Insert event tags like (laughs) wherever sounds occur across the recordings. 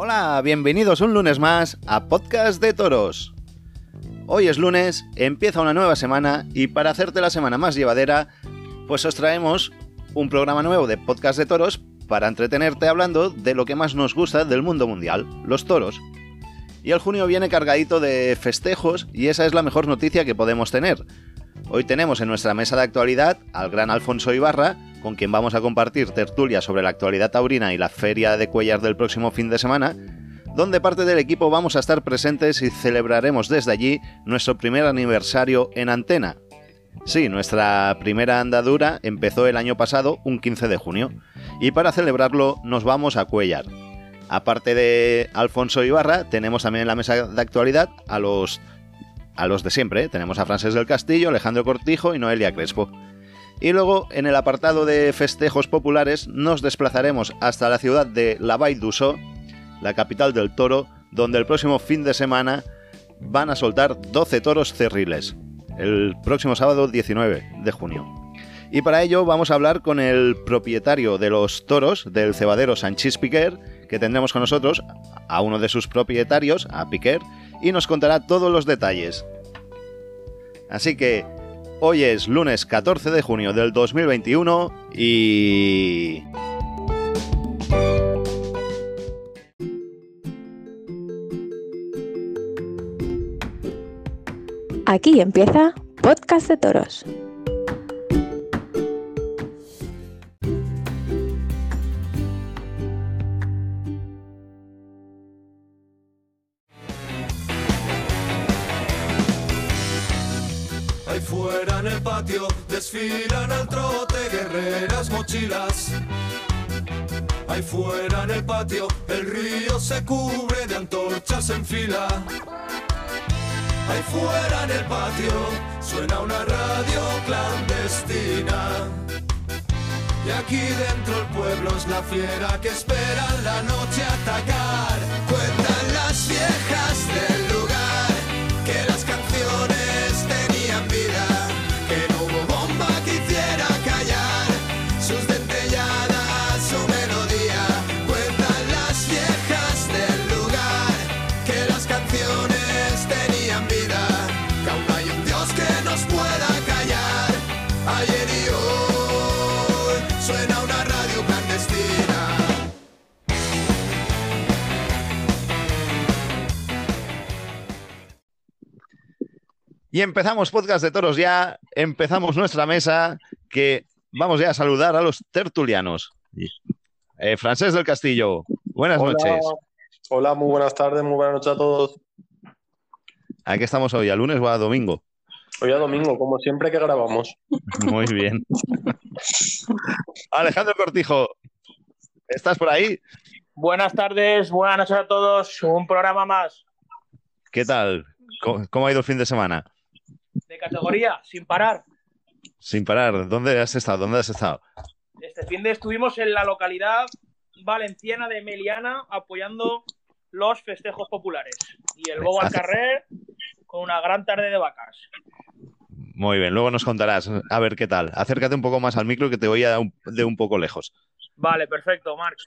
Hola, bienvenidos un lunes más a Podcast de Toros. Hoy es lunes, empieza una nueva semana y para hacerte la semana más llevadera, pues os traemos un programa nuevo de Podcast de Toros para entretenerte hablando de lo que más nos gusta del mundo mundial, los toros. Y el junio viene cargadito de festejos y esa es la mejor noticia que podemos tener. Hoy tenemos en nuestra mesa de actualidad al gran Alfonso Ibarra, con quien vamos a compartir tertulia sobre la actualidad taurina y la feria de Cuellar del próximo fin de semana, donde parte del equipo vamos a estar presentes y celebraremos desde allí nuestro primer aniversario en antena. Sí, nuestra primera andadura empezó el año pasado, un 15 de junio, y para celebrarlo nos vamos a Cuellar. Aparte de Alfonso Ibarra, tenemos también en la mesa de actualidad a los, a los de siempre. ¿eh? Tenemos a Francés del Castillo, Alejandro Cortijo y Noelia Crespo. Y luego, en el apartado de festejos populares, nos desplazaremos hasta la ciudad de La d'Ussó, la capital del toro, donde el próximo fin de semana van a soltar 12 toros cerriles, el próximo sábado 19 de junio. Y para ello vamos a hablar con el propietario de los toros del cebadero Sanchis Piquer, que tendremos con nosotros a uno de sus propietarios, a Piquer, y nos contará todos los detalles. Así que hoy es lunes 14 de junio del 2021 y... Aquí empieza Podcast de Toros. Desfilan al trote guerreras mochilas. Ahí fuera en el patio el río se cubre de antorchas en fila. Ahí fuera en el patio suena una radio clandestina. Y aquí dentro el pueblo es la fiera que espera la noche atacar. Cuentan las viejas del Y empezamos podcast de toros ya, empezamos nuestra mesa, que vamos ya a saludar a los tertulianos. Eh, Francés del Castillo, buenas noches. Hola, muy buenas tardes, muy buenas noches a todos. Aquí estamos hoy, a lunes o a domingo? Hoy a domingo, como siempre que grabamos. Muy bien. Alejandro Cortijo, ¿estás por ahí? Buenas tardes, buenas noches a todos. Un programa más. ¿Qué tal? cómo ha ido el fin de semana? De categoría, sin parar. Sin parar. ¿Dónde has estado? ¿Dónde has estado? Este fin de estuvimos en la localidad valenciana de Meliana apoyando los festejos populares. Y el Bobo al Carrer con una gran tarde de vacas. Muy bien, luego nos contarás. A ver qué tal. Acércate un poco más al micro que te voy a de un poco lejos. Vale, perfecto, Marc.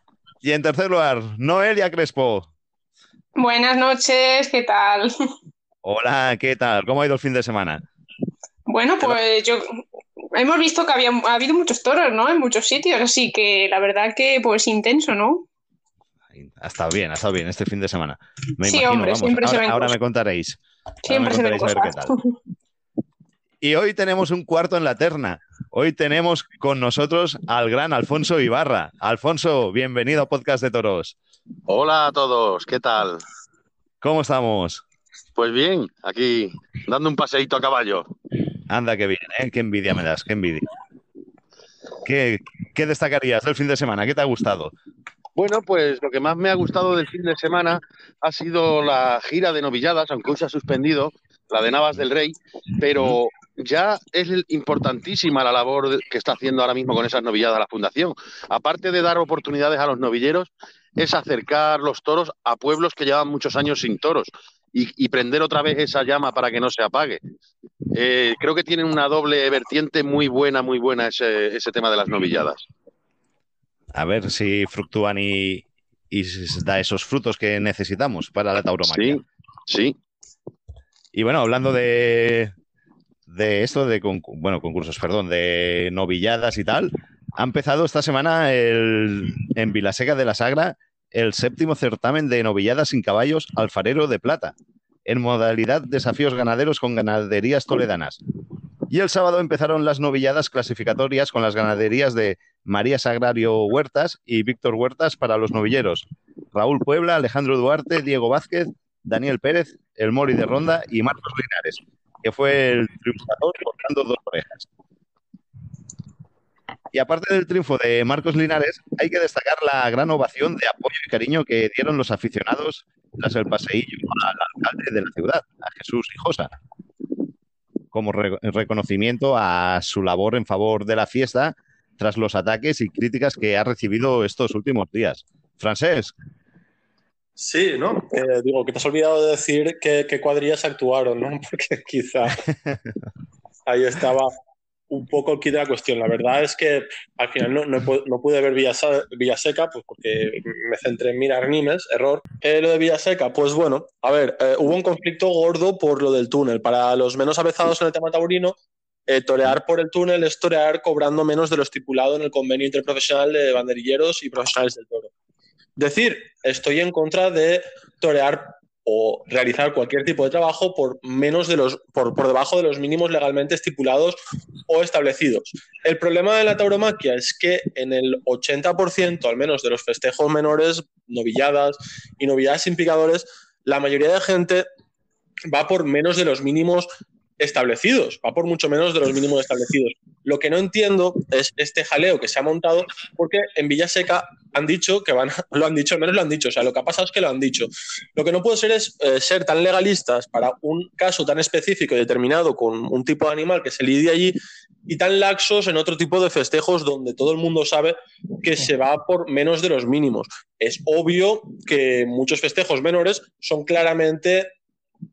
Y en tercer lugar, Noelia Crespo. Buenas noches, ¿qué tal? (laughs) Hola, ¿qué tal? ¿Cómo ha ido el fin de semana? Bueno, pues yo hemos visto que había ha habido muchos toros, ¿no? En muchos sitios, así que la verdad que pues intenso, ¿no? Ha estado bien, ha estado bien este fin de semana. Me sí, hombre, siempre ahora, se ahora me contaréis. Siempre se ven Y hoy tenemos un cuarto en la terna. Hoy tenemos con nosotros al gran Alfonso Ibarra. Alfonso, bienvenido a Podcast de Toros. Hola a todos, ¿qué tal? ¿Cómo estamos? Pues bien, aquí dando un paseíto a caballo. Anda, qué bien, ¿eh? Qué envidia me das, qué envidia. ¿Qué, ¿Qué destacarías del fin de semana? ¿Qué te ha gustado? Bueno, pues lo que más me ha gustado del fin de semana ha sido la gira de novilladas, aunque hoy se ha suspendido, la de Navas del Rey, pero ya es importantísima la labor que está haciendo ahora mismo con esas novilladas la Fundación. Aparte de dar oportunidades a los novilleros, es acercar los toros a pueblos que llevan muchos años sin toros y, prender otra vez esa llama para que no se apague. Eh, creo que tienen una doble vertiente muy buena, muy buena ese, tema de las novilladas. A ver si fructúan y, y da esos frutos que necesitamos para la tauromaquia. Sí, sí. Y bueno, hablando de, de esto, de concu- bueno, concursos, perdón, de novilladas y tal, ha empezado esta semana el- en Vilaseca de la Sagra el séptimo certamen de novilladas sin caballos alfarero de plata, en modalidad desafíos ganaderos con ganaderías toledanas. Y el sábado empezaron las novilladas clasificatorias con las ganaderías de María Sagrario Huertas y Víctor Huertas para los novilleros. Raúl Puebla, Alejandro Duarte, Diego Vázquez, Daniel Pérez, El Mori de Ronda y Marcos Linares, que fue el triunfador cortando dos orejas. Y aparte del triunfo de Marcos Linares, hay que destacar la gran ovación de apoyo y cariño que dieron los aficionados tras el paseillo al alcalde de la ciudad, a Jesús Hijosa, como re- reconocimiento a su labor en favor de la fiesta tras los ataques y críticas que ha recibido estos últimos días. Francés, Sí, ¿no? Eh, digo, que te has olvidado de decir qué cuadrillas actuaron, ¿no? (laughs) Porque quizá (laughs) ahí estaba un poco el kit de la cuestión. La verdad es que al final no, no, no pude ver Villasa- Villaseca, pues porque me centré en mirar Nimes, error. Eh, lo de Villaseca, pues bueno, a ver, eh, hubo un conflicto gordo por lo del túnel. Para los menos avezados en el tema taurino, eh, torear por el túnel es torear cobrando menos de lo estipulado en el convenio interprofesional de banderilleros y profesionales del toro. Decir, estoy en contra de torear o realizar cualquier tipo de trabajo por menos de los por, por debajo de los mínimos legalmente estipulados o establecidos. El problema de la tauromaquia es que en el 80% al menos de los festejos menores, novilladas y novilladas sin picadores, la mayoría de gente va por menos de los mínimos establecidos, va por mucho menos de los mínimos establecidos. Lo que no entiendo es este jaleo que se ha montado porque en Villaseca han dicho que van, a- (laughs) lo han dicho, al menos lo han dicho, o sea, lo que ha pasado es que lo han dicho. Lo que no puede ser es eh, ser tan legalistas para un caso tan específico y determinado con un tipo de animal que se lidia allí y tan laxos en otro tipo de festejos donde todo el mundo sabe que se va por menos de los mínimos. Es obvio que muchos festejos menores son claramente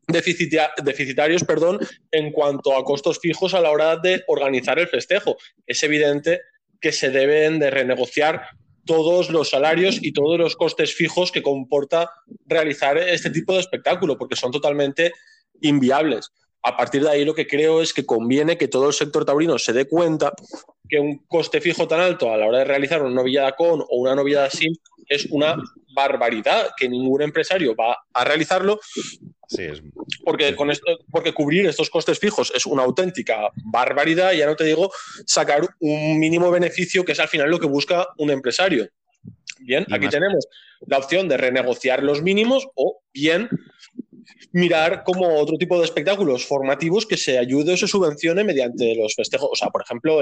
deficitarios perdón, en cuanto a costos fijos a la hora de organizar el festejo. Es evidente que se deben de renegociar todos los salarios y todos los costes fijos que comporta realizar este tipo de espectáculo, porque son totalmente inviables. A partir de ahí lo que creo es que conviene que todo el sector taurino se dé cuenta que un coste fijo tan alto a la hora de realizar una novillada con o una novillada sin es una barbaridad, que ningún empresario va a realizarlo sí, es, porque, con esto, porque cubrir estos costes fijos es una auténtica barbaridad, ya no te digo sacar un mínimo beneficio, que es al final lo que busca un empresario. Bien, Y aquí más- tenemos la opción de renegociar los mínimos o bien mirar como otro tipo de espectáculos formativos que se ayude o se subvencione mediante los festejos. O sea, por ejemplo,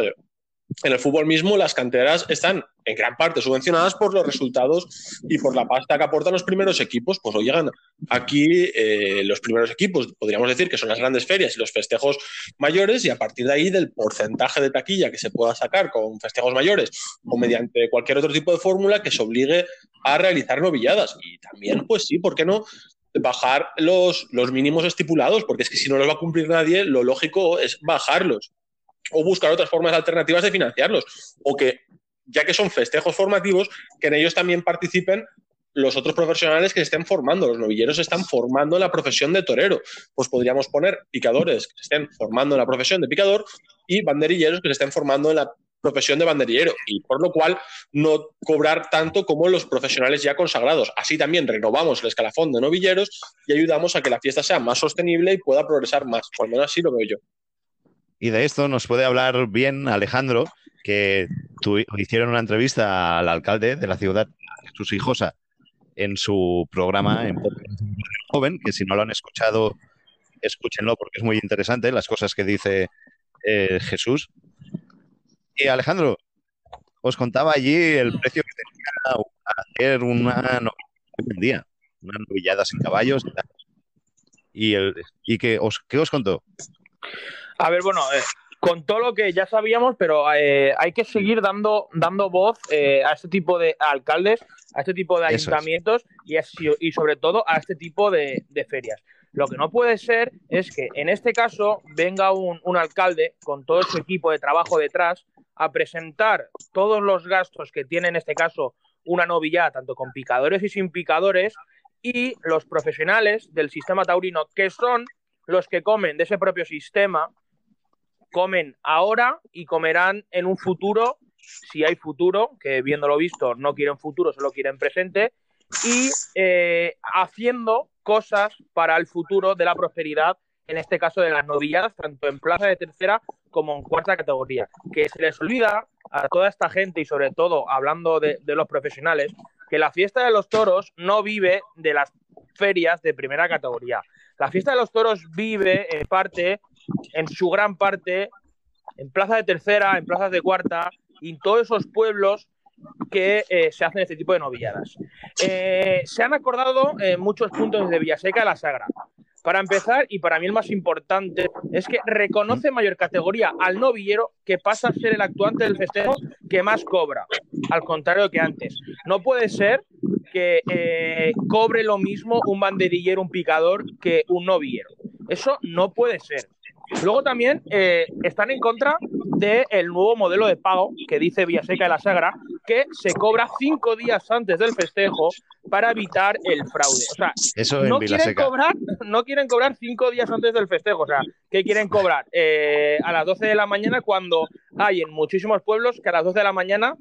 en el fútbol mismo las canteras están en gran parte subvencionadas por los resultados y por la pasta que aportan los primeros equipos. Pues oigan, aquí eh, los primeros equipos, podríamos decir que son las grandes ferias y los festejos mayores, y a partir de ahí del porcentaje de taquilla que se pueda sacar con festejos mayores o mediante cualquier otro tipo de fórmula que se obligue a realizar novilladas. Y también, pues sí, ¿por qué no? bajar los, los mínimos estipulados, porque es que si no los va a cumplir nadie, lo lógico es bajarlos o buscar otras formas alternativas de financiarlos, o que, ya que son festejos formativos, que en ellos también participen los otros profesionales que se estén formando. Los novilleros están formando la profesión de torero. Pues podríamos poner picadores que se estén formando en la profesión de picador y banderilleros que se estén formando en la profesión de banderillero. Y por lo cual no cobrar tanto como los profesionales ya consagrados. Así también renovamos el escalafón de novilleros y ayudamos a que la fiesta sea más sostenible y pueda progresar más. O al menos así lo veo yo. Y de esto nos puede hablar bien Alejandro, que tu- hicieron una entrevista al alcalde de la ciudad, Jesús Hijosa, en su programa en Joven, que si no lo han escuchado, escúchenlo porque es muy interesante las cosas que dice eh, Jesús. Y Alejandro, os contaba allí el precio que tenía hacer una novillada en día, una novillada sin caballos. Y, el, y que os, ¿qué os contó? A ver, bueno, eh, con todo lo que ya sabíamos, pero eh, hay que seguir dando, dando voz eh, a este tipo de alcaldes, a este tipo de Eso ayuntamientos y, sobre todo a este tipo de, de ferias. Lo que no puede ser es que en este caso venga un, un alcalde con todo su equipo de trabajo detrás a presentar todos los gastos que tiene en este caso una novillada tanto con picadores y sin picadores y los profesionales del sistema taurino, que son los que comen de ese propio sistema, comen ahora y comerán en un futuro, si hay futuro, que viéndolo visto no quieren futuro, solo quieren presente, y eh, haciendo cosas para el futuro de la prosperidad, en este caso de las novilladas, tanto en plaza de tercera como en cuarta categoría. Que se les olvida a toda esta gente y sobre todo hablando de, de los profesionales, que la fiesta de los toros no vive de las ferias de primera categoría. La fiesta de los toros vive en parte, en su gran parte, en plaza de tercera, en plazas de cuarta y en todos esos pueblos que eh, se hacen este tipo de novilladas. Eh, se han acordado eh, muchos puntos de Villaseca de la Sagra. Para empezar, y para mí el más importante, es que reconoce mayor categoría al novillero que pasa a ser el actuante del festejo que más cobra, al contrario que antes. No puede ser que eh, cobre lo mismo un banderillero, un picador, que un novillero. Eso no puede ser. Luego también eh, están en contra del nuevo modelo de pago que dice Villaseca de la Sagra, que se cobra cinco días antes del festejo para evitar el fraude. O sea, Eso no quieren, cobrar, no quieren cobrar cinco días antes del festejo. O sea, ¿qué quieren cobrar? Eh, a las 12 de la mañana cuando hay en muchísimos pueblos que a las 12 de la mañana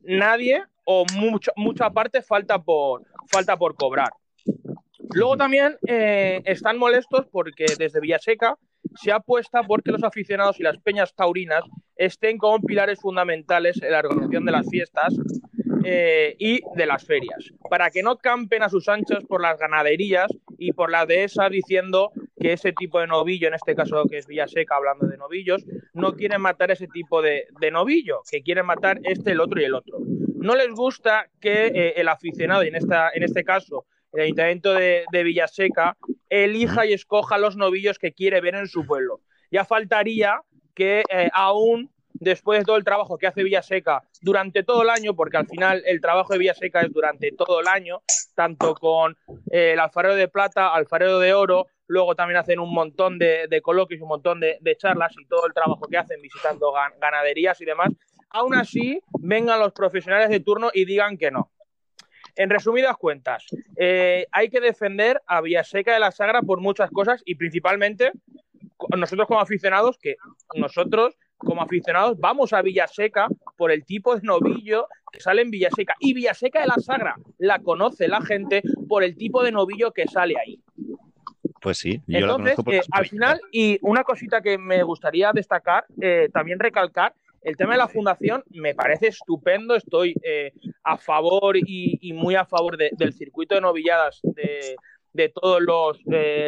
nadie o mucho- mucha parte falta por, falta por cobrar. Luego también eh, están molestos porque desde Villaseca se apuesta porque los aficionados y las peñas taurinas estén como pilares fundamentales en la organización de las fiestas eh, y de las ferias, para que no campen a sus anchas por las ganaderías y por la dehesa diciendo que ese tipo de novillo, en este caso que es Villaseca hablando de novillos, no quieren matar ese tipo de, novillo, que quieren matar este, el otro y el otro. No les gusta que eh, el aficionado, y en, esta, en este caso el Ayuntamiento de Villaseca, elija y escoja los novillos que quiere ver en su pueblo. Ya faltaría que eh, aún después de todo el trabajo que hace Villaseca durante todo el año, porque al final el trabajo de Villaseca es durante todo el año, tanto con eh, el alfarero de plata, alfarero de oro, luego también hacen un montón de, de coloquios, un montón de, de charlas y todo el trabajo que hacen visitando gan- ganaderías y demás, aún así vengan los profesionales de turno y digan que no. En resumidas cuentas, eh, hay que defender a Villaseca de la Sagra por muchas cosas y principalmente nosotros como aficionados, que nosotros como aficionados vamos a Villaseca por el tipo de novillo que sale en Villaseca. Y Villaseca de la Sagra la conoce la gente por el tipo de novillo que sale ahí. Pues sí, yo la Entonces, por eh, al final, y una cosita que me gustaría destacar, eh, también recalcar, el tema de la fundación me parece estupendo, estoy eh, a favor y, y muy a favor de- del circuito de novilladas de, de todas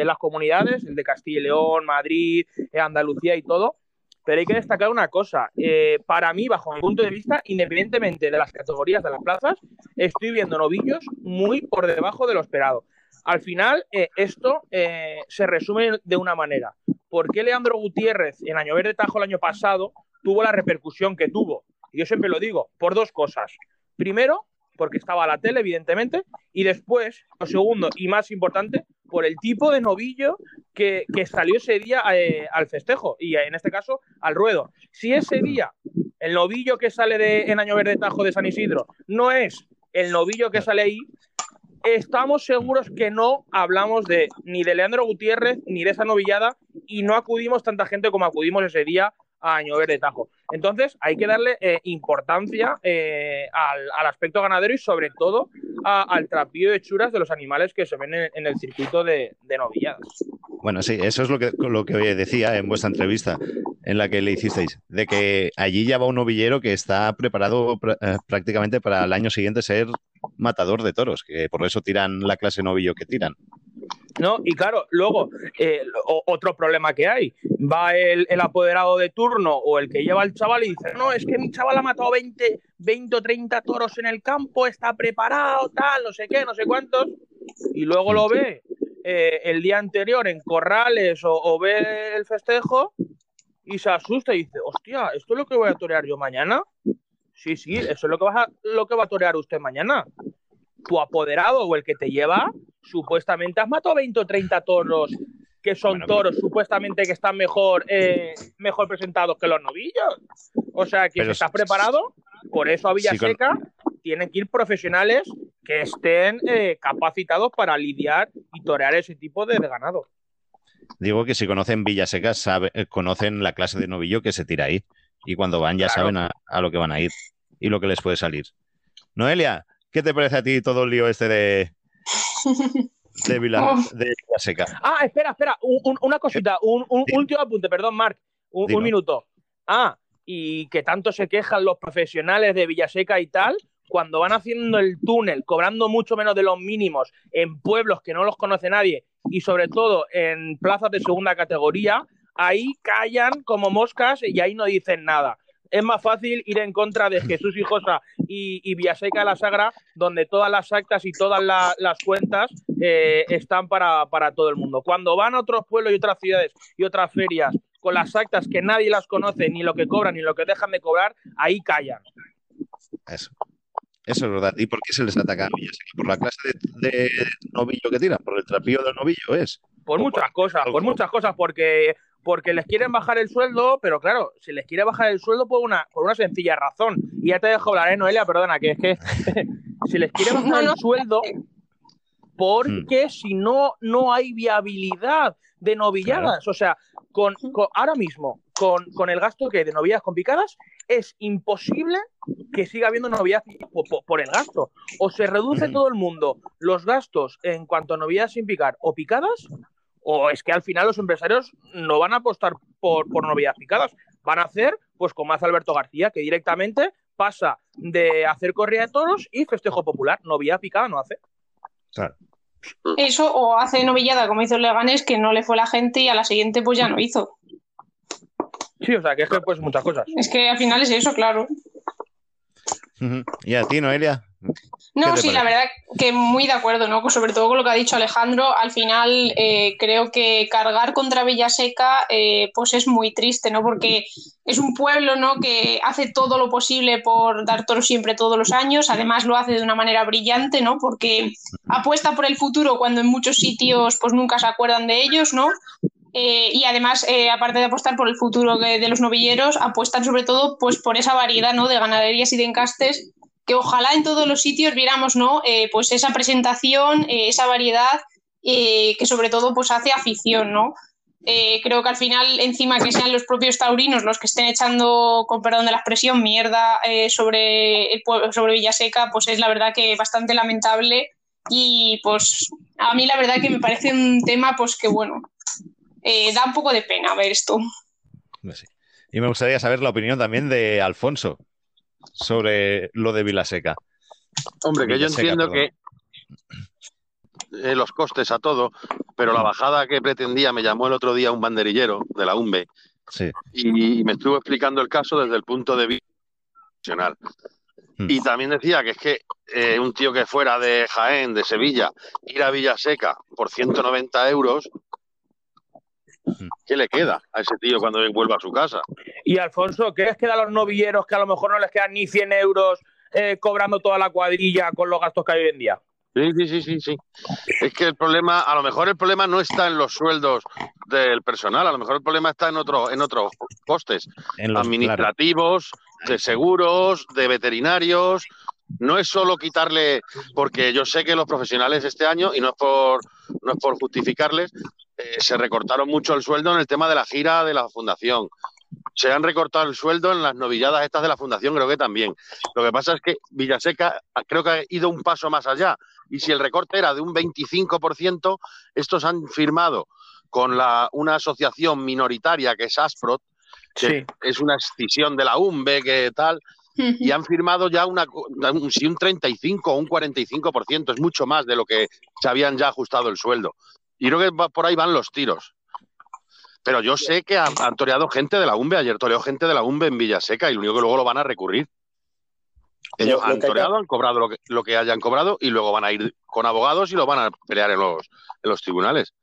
las comunidades, el de Castilla y León, Madrid, eh, Andalucía y todo, pero hay que destacar una cosa, eh, para mí, bajo mi punto de vista, independientemente de las categorías de las plazas, estoy viendo novillos muy por debajo de lo esperado. Al final, eh, esto eh, se resume de una manera. ¿Por qué Leandro Gutiérrez en Año Verde Tajo el año pasado tuvo la repercusión que tuvo? Yo siempre lo digo, por dos cosas. Primero, porque estaba a la tele, evidentemente, y después, lo segundo y más importante, por el tipo de novillo que, que salió ese día eh, al festejo, y en este caso al ruedo. Si ese día el novillo que sale de, en Año Verde Tajo de San Isidro no es el novillo que sale ahí, estamos seguros que no hablamos de ni de Leandro Gutiérrez ni de esa novillada y no acudimos tanta gente como acudimos ese día a Año Verde Tajo. Entonces hay que darle eh, importancia eh, al, al aspecto ganadero y sobre todo a- al trapío de hechuras de los animales que se ven en, el circuito de, de novilladas. Bueno, sí, eso es lo que, lo que decía en vuestra entrevista, en la que le hicisteis, de que allí ya va un novillero que está preparado pr- eh, prácticamente para el año siguiente ser matador de toros, que por eso tiran la clase novillo que tiran. ¿No? Y claro, luego, eh, otro problema que hay, va el, apoderado de turno o el que lleva al chaval y dice, no, es que mi chaval ha matado 20, 20 o 30 toros en el campo, está preparado, tal, no sé qué, no sé cuántos, y luego lo ve eh, el día anterior en corrales o, o ve el festejo y se asusta y dice, hostia, ¿esto es lo que voy a torear yo mañana? Sí, sí, eso es lo que, vas a- lo que va a torear usted mañana. Tu apoderado o el que te lleva, supuestamente has matado 20 o 30 toros que son toros supuestamente que están mejor, eh, mejor presentados que los novillos. O sea, que si estás preparado, por eso a sí, con- Villaseca tienen que ir profesionales que estén eh, capacitados para lidiar y torear ese tipo de, ganado. Digo que si conocen Villaseca, sabe, eh, conocen la clase de novillo que se tira ahí. Y cuando van ya Claro. saben a, a lo que van a ir y lo que les puede salir. Noelia, ¿qué te parece a ti todo el lío este de, (laughs) de, Vila- de? Ah, espera, espera, un- un- una cosita, un, un último apunte, perdón, Marc, un, minuto. Ah, y que tanto se quejan los profesionales de Villaseca y tal, cuando van haciendo el túnel, cobrando mucho menos de los mínimos en pueblos que no los conoce nadie y sobre todo en plazas de segunda categoría, ahí callan como moscas y ahí no dicen nada. Es más fácil ir en contra de Jesús y Josa y, y Villaseca de la Sagra, donde todas las actas y todas la- las cuentas eh, están para, para todo el mundo. Cuando van a otros pueblos y otras ciudades y otras ferias con las actas que nadie las conoce, ni lo que cobran ni lo que dejan de cobrar, ahí callan. Eso. Eso es verdad. ¿Y por qué se les ataca a Villaseca? ¿Por la clase de, de novillo que tiran? ¿Por el trapío del novillo es? Por muchas cosas, por muchas cosas, porque, porque les quieren bajar el sueldo, pero claro, se les quiere bajar el sueldo por una, por una sencilla razón. Y ya te dejo hablar, ¿eh, Noelia? Perdona, que es que (laughs) se les quiere bajar No, no. el sueldo porque si no, no hay viabilidad de novilladas. O sea, con, con- ahora mismo, con, con el gasto que hay de novilladas con picadas, es imposible que siga habiendo novilladas por, por- por el gasto. O se reduce Ujú. todo el mundo los gastos en cuanto a novilladas sin picar o picadas, o es que al final los empresarios no van a apostar por, por novilladas picadas. Van a hacer, pues como hace Alberto García, que directamente pasa de hacer corrida de toros y festejo popular. Novillada picada no hace. Claro. Eso, o hace novillada como hizo el Leganés, que no le fue la gente y a la siguiente pues ya no hizo. Sí, o sea, que es que pues muchas cosas. Es que al final es eso, claro. ¿Y a ti, Noelia? No, sí, la verdad que muy de acuerdo, ¿no? Sobre todo con lo que ha dicho Alejandro, al final eh, creo que cargar contra Villaseca eh, pues es muy triste, ¿no? Porque es un pueblo, ¿no? Que hace todo lo posible por dar toros siempre todos los años, además lo hace de una manera brillante, ¿no? Porque apuesta por el futuro cuando en muchos sitios pues nunca se acuerdan de ellos, ¿no? Eh, y además, eh, aparte de apostar por el futuro de, de los novilleros, apuestan sobre todo pues por esa variedad, ¿no? De ganaderías y de encastes que ojalá en todos los sitios viéramos, ¿no? Eh, pues esa presentación, eh, esa variedad eh, que sobre todo pues hace afición, ¿no? Creo que al final, encima que sean los propios taurinos los que estén echando, con perdón de la expresión, mierda sobre, el pueblo, sobre Villaseca, pues es la verdad que bastante lamentable y pues a mí la verdad que me parece un tema pues que bueno, da un poco de pena ver esto. Y me gustaría saber la opinión también de Alfonso sobre lo de Vilaseca. Hombre, que yo entiendo perdón. que eh, los costes a todo, pero la bajada que pretendía me llamó el otro día un banderillero de la UMBE Sí. y me estuvo explicando el caso desde el punto de vista profesional. Hmm. Y también decía que es que eh, un tío que fuera de Jaén, de Sevilla, ir a Villaseca por 190 euros, Hmm. ¿qué le queda a ese tío cuando vuelva a su casa? Y Alfonso, ¿qué les queda a los novilleros que a lo mejor no les quedan ni 100 euros eh, cobrando toda la cuadrilla con los gastos que hay hoy en día? Sí, sí, sí, sí, sí. Es que el problema, a lo mejor el problema no está en los sueldos del personal, a lo mejor el problema está en otros en otros costes En los, claro. administrativos, de seguros, de veterinarios. No es solo quitarle, porque yo sé que los profesionales este año, y no es por, no es por justificarles, eh, se recortaron mucho el sueldo en el tema de la gira de la fundación. Se han recortado el sueldo en las novilladas estas de la fundación, creo que también. Lo que pasa es que Villaseca creo que ha ido un paso más allá. Y si el recorte era de un 25%, estos han firmado con la, una asociación minoritaria que es Asprot, que Sí. es una escisión de la UMBE, que tal, y han firmado ya una, un, un 35 o un 45%, es mucho más de lo que se habían ya ajustado el sueldo. Y creo que por ahí van los tiros. Pero yo sé que han, han toreado gente de la UMBE, ayer toreó gente de la UMBE en Villaseca y lo único que luego lo van a recurrir. Ellos Lo- lo han toreado, han cobrado lo que, lo que hayan cobrado y luego van a ir con abogados y lo van a pelear en los, en los tribunales.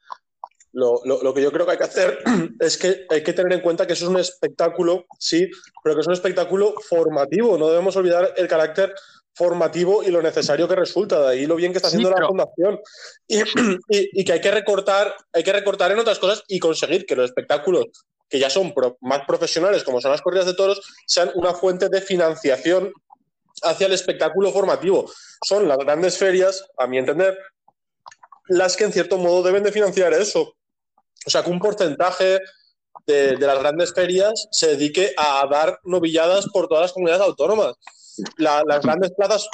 Lo, lo- lo que yo creo que hay que hacer (clears throat) es que hay que tener en cuenta que eso es un espectáculo, sí, pero que es un espectáculo formativo. No debemos olvidar el carácter formativo y lo necesario que resulta. De ahí lo bien que está Sí, haciendo la fundación. Y, (clears throat) y- y que hay que recortar, hay que recortar en otras cosas y conseguir que los espectáculos que ya son pro- más profesionales, como son las corridas de toros, sean una fuente de financiación hacia el espectáculo formativo. Son las grandes ferias, a mi entender, las que en cierto modo deben de financiar eso. O sea, que un porcentaje de, de las grandes ferias se dedique a dar novilladas por todas las comunidades autónomas. La- las grandes plazas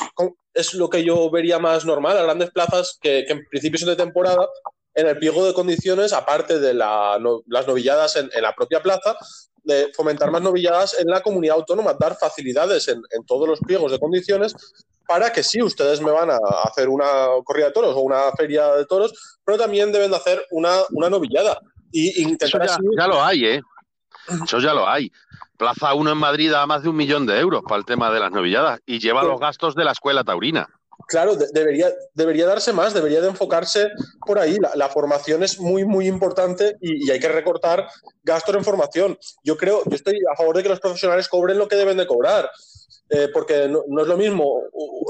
es lo que yo vería más normal, las grandes plazas que, que en principio son de temporada, en el pliego de condiciones, aparte de la no- las novilladas en, en la propia plaza, de fomentar más novilladas en la comunidad autónoma, dar facilidades en, en todos los pliegos de condiciones para que sí, ustedes me van a hacer una corrida de toros o una feria de toros, pero también deben de hacer una, una novillada. Y Eso intentar ya, así ya lo hay, ¿eh? Eso ya lo hay. Plaza 1 en Madrid da más de un millón de euros para el tema de las novilladas y lleva los gastos de la escuela taurina. Claro, de- debería, debería darse más, debería de enfocarse por ahí. La, la formación es muy, muy importante y, y hay que recortar gastos en formación. Yo creo, yo estoy a favor de que los profesionales cobren lo que deben de cobrar. Eh, porque no, es lo mismo,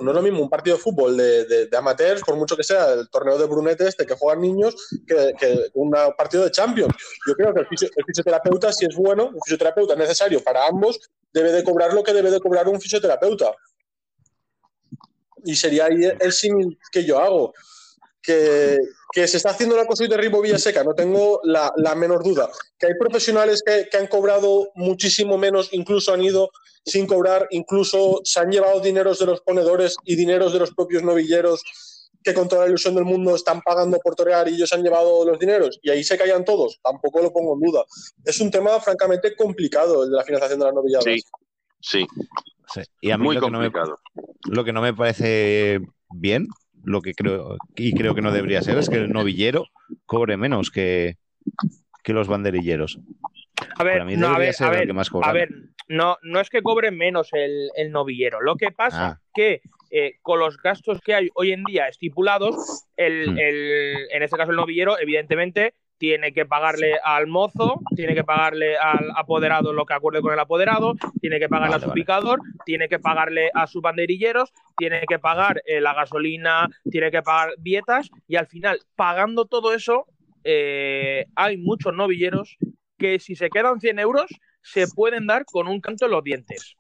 no es lo mismo un partido de fútbol de, amateurs, por mucho que sea el torneo de Brunete este que juegan niños, que, un partido de Champions. Yo creo que el, el fisioterapeuta, si es bueno, un fisioterapeuta necesario para ambos, debe de cobrar lo que debe de cobrar un fisioterapeuta y sería ahí el símil que yo hago. Que, que se está haciendo la cosa y derribo Villaseca, no tengo la, la menor duda. Que hay profesionales que, que han cobrado muchísimo menos, incluso han ido sin cobrar, incluso se han llevado dineros de los ponedores y dineros de los propios novilleros que con toda la ilusión del mundo están pagando por torear y ellos han llevado los dineros y ahí se callan todos, tampoco lo pongo en duda. Es un tema francamente complicado el de la financiación de las novilladas. Sí, sí, Sí. Y a mí muy lo que, no me, complicado. lo que no me parece bien, lo que creo, y creo que no debería ser, es que el novillero cobre menos que, que los banderilleros. A ver, Para mí no, a debería ver, ser a el que más a ver, no, no es que cobre menos el, el novillero. Lo que pasa Ah. que eh, con los gastos que hay hoy en día estipulados, el, Hmm. el- en este caso el novillero, evidentemente, tiene que pagarle al mozo, tiene que pagarle al apoderado lo que acuerde con el apoderado, tiene que pagarle Vale, a su vale. picador, tiene que pagarle a sus banderilleros, tiene que pagar eh, la gasolina, tiene que pagar dietas y al final, pagando todo eso, eh, hay muchos novilleros que si se quedan 100 euros se pueden dar con un canto en los dientes.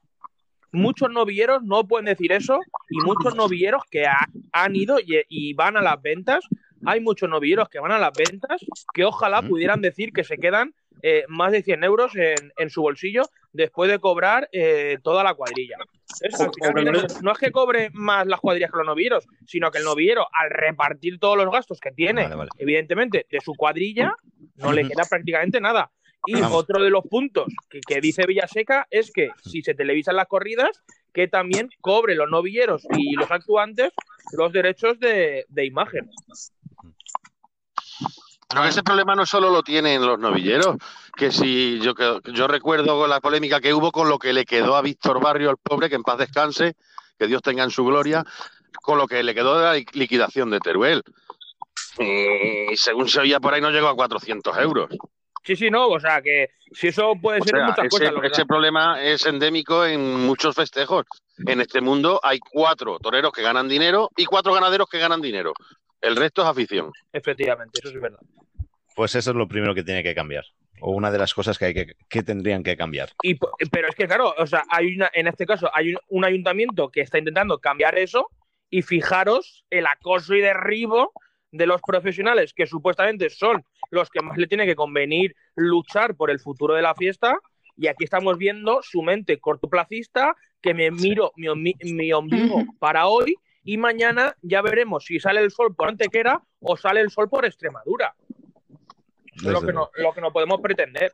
Muchos novilleros no pueden decir eso y muchos novilleros que ha- han ido y, y van a las ventas, hay muchos novilleros que van a las ventas que ojalá pudieran decir que se quedan eh, más de 100 euros en, en su bolsillo después de cobrar eh, toda la cuadrilla. Es, al final, Hombre, mira, no es que cobre más las cuadrillas que los novilleros, sino que el novillero, al repartir todos los gastos que tiene, Vale, vale. evidentemente, de su cuadrilla, no le queda prácticamente nada. Y Vamos. otro de los puntos que, que dice Villaseca es que si se televisan las corridas, que también cobre los novilleros y los actuantes los derechos de, de imagen. Pero ese problema no solo lo tienen los novilleros, que si yo, que- yo recuerdo la polémica que hubo con lo que le quedó a Víctor Barrio, el pobre, que en paz descanse, que Dios tenga en su gloria, con lo que le quedó de la li- liquidación de Teruel. Y según se oía por ahí no llegó a 400 euros. Sí, sí, no, o sea que si eso puede O ser sea, muchas ese, cosas. lo ese problema es endémico en muchos festejos. En este mundo hay cuatro toreros que ganan dinero y cuatro ganaderos que ganan dinero. El resto es afición. Efectivamente, eso es verdad. Pues eso es lo primero que tiene que cambiar. O una de las cosas que, hay que, que tendrían que cambiar. Y, pero es que, claro, o sea, hay una, en este caso hay un, un ayuntamiento que está intentando cambiar eso y fijaros el acoso y derribo de los profesionales que supuestamente son los que más le tiene que convenir luchar por el futuro de la fiesta y aquí estamos viendo su mente cortoplacista que me miro mi, mi ombligo para hoy y mañana ya veremos si sale el sol por Antequera o sale el sol por Extremadura. Lo que, no, lo que no podemos pretender.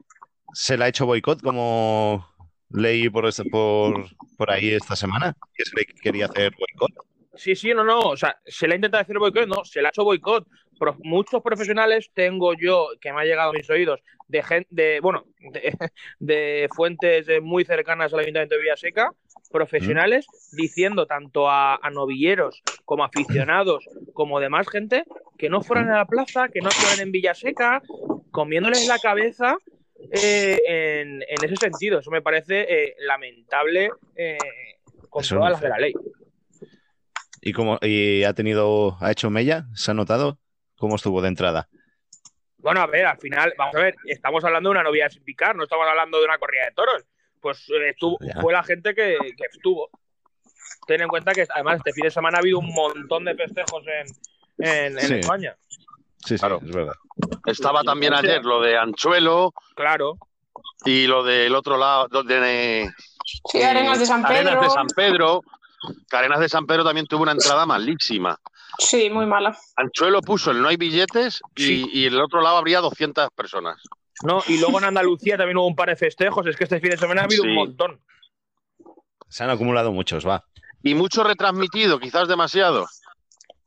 Se le ha hecho boicot, como leí por, este- por, por ahí esta semana, que se le quería hacer boicot. Sí, sí, no, no. O sea, se le ha intentado hacer boicot, no, se le ha hecho boicot. Pro- muchos profesionales tengo yo, que me ha llegado a mis oídos, de gente, de, bueno, de, (laughs) de fuentes eh, muy cercanas al Ayuntamiento de Villaseca, profesionales diciendo tanto a, a novilleros como aficionados, como demás gente, que no fueran a la plaza, que no fueran en Villaseca, comiéndoles la cabeza eh, en, en ese sentido. Eso me parece eh, lamentable eh, con Eso todas las de la ley. ¿Y, cómo, y ha tenido, ha hecho mella? ¿Se ha notado? ¿Cómo estuvo de entrada? Bueno, a ver, al final, vamos a ver, estamos hablando de una novia sin picar, no estamos hablando de una corrida de toros. Pues eh, estuvo, Ya. fue la gente que, que estuvo. ten en cuenta que además este fin de semana ha habido un montón de festejos en, en, en Sí. España. Sí, sí, Claro. es verdad. Estaba también ayer lo de Anchuelo Claro. y lo del otro lado, donde Sí, Arenas de San Pedro. Arenas de San Pedro. Arenas de San Pedro también tuvo una entrada malísima. Sí, muy mala. Anchuelo puso el no hay billetes y, Sí. y el otro lado habría 200 personas. No, y luego en Andalucía también hubo un par de festejos. Es que este fin de semana ha habido Sí. un montón. Se han acumulado muchos, va. Y mucho retransmitido, quizás demasiado.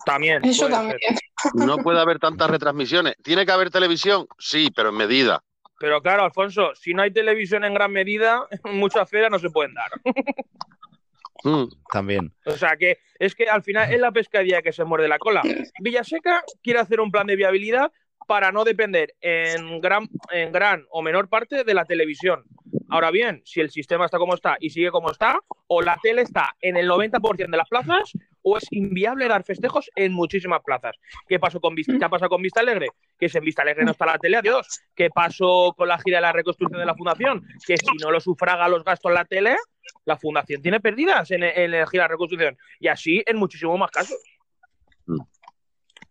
También. Eso también. ser. No puede haber tantas retransmisiones. ¿Tiene que haber televisión? Sí, pero en medida. Pero claro, Alfonso, si no hay televisión en gran medida, (laughs) muchas ferias no se pueden dar. Mm. También. O sea que es que al final es la pescadilla que se muerde la cola. Villaseca quiere hacer un plan de viabilidad para no depender en gran, en gran o menor parte de la televisión. Ahora bien, si el sistema está como está y sigue como está, o la tele está en el 90% de las plazas, o es inviable dar festejos en muchísimas plazas. ¿Qué pasó con Vista, ¿Qué ha pasado con Vista Alegre? Que si en Vista Alegre no está la tele, adiós. ¿Qué pasó con la gira de la reconstrucción de la fundación? Que si no lo sufraga los gastos la tele, la fundación tiene pérdidas en, en la gira de reconstrucción. Y así en muchísimos más casos.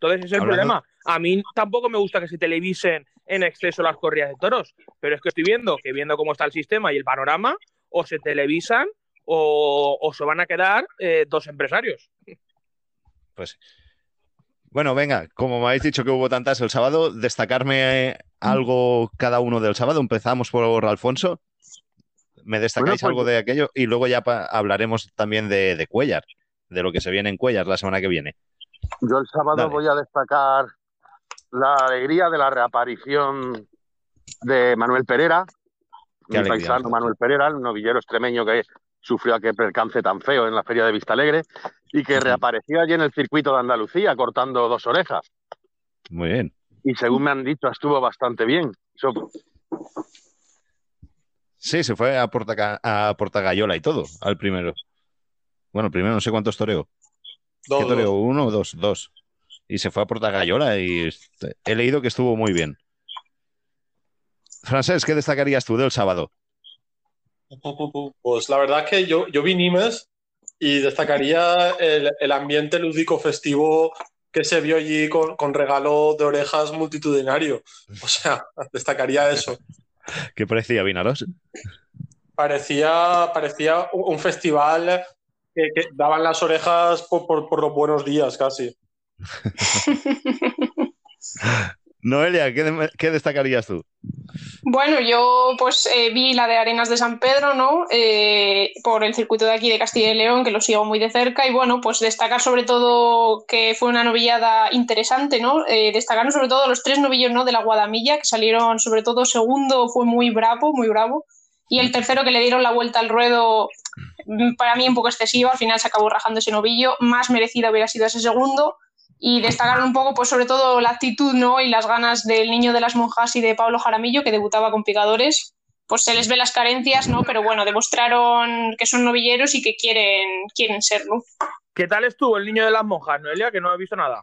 Entonces ese es el Hablando- problema. A mí tampoco me gusta que se televisen en exceso las corridas de toros, pero es que estoy viendo que viendo cómo está el sistema y el panorama, o se televisan o, o se van a quedar eh, dos empresarios. Pues. Bueno, venga, como me habéis dicho que hubo tantas el sábado, destacarme algo cada uno del sábado. Empezamos por Alfonso. ¿Me destacáis Bueno, pues- algo de aquello? Y luego ya hablaremos también de, de Cuellar, de lo que se viene en Cuellar la semana que viene. Yo el sábado Dale. voy a destacar la alegría de la reaparición de Manuel Pereira, Qué mi alegría. paisano Manuel Pereira, el novillero extremeño que sufrió aquel percance tan feo en la feria de Vista Alegre y que reapareció allí en el circuito de Andalucía cortando dos orejas. Muy bien. Y según me han dicho, estuvo bastante bien. Eso- Sí, se fue a, Portaca- a Portagayola y todo, al primero. Bueno, primero no sé cuántos toreó. Dos, ¿Qué toreó? dos. ¿Uno dos? Dos. Y se fue a Portagayola y este, he leído que estuvo muy bien. Francés, ¿qué destacarías tú del sábado? Pues la verdad que yo, yo vi Nimes y destacaría el, el ambiente lúdico festivo que se vio allí con, con regalo de orejas multitudinario. O sea, (laughs) destacaría eso. ¿Qué parecía, Vinaros? Parecía, parecía un festival que, que daban las orejas por, por- por los buenos días casi. (laughs) Noelia, ¿qué, qué destacarías tú? Bueno, yo pues eh, vi la de Arenas de San Pedro, ¿no? Eh, por el circuito de aquí de Castilla y León, que lo sigo muy de cerca. Y bueno, pues destacar sobre todo que fue una novillada interesante, ¿no? Eh, destacaron sobre todo los tres novillos, ¿no? De la Guadamilla, que salieron sobre todo segundo, fue muy bravo, muy bravo. Y el tercero que le dieron la vuelta al ruedo, para mí un poco excesiva, al final se acabó rajando ese novillo. Más merecido hubiera sido ese segundo y destacar un poco, pues sobre todo la actitud ¿no? y las ganas del niño de las monjas y de Pablo Jaramillo, que debutaba con picadores. Pues se les ve las carencias, ¿no? Pero bueno, demostraron que son novilleros y que quieren, quieren serlo. ¿Qué tal estuvo el niño de las monjas, Noelia? Que no he visto nada.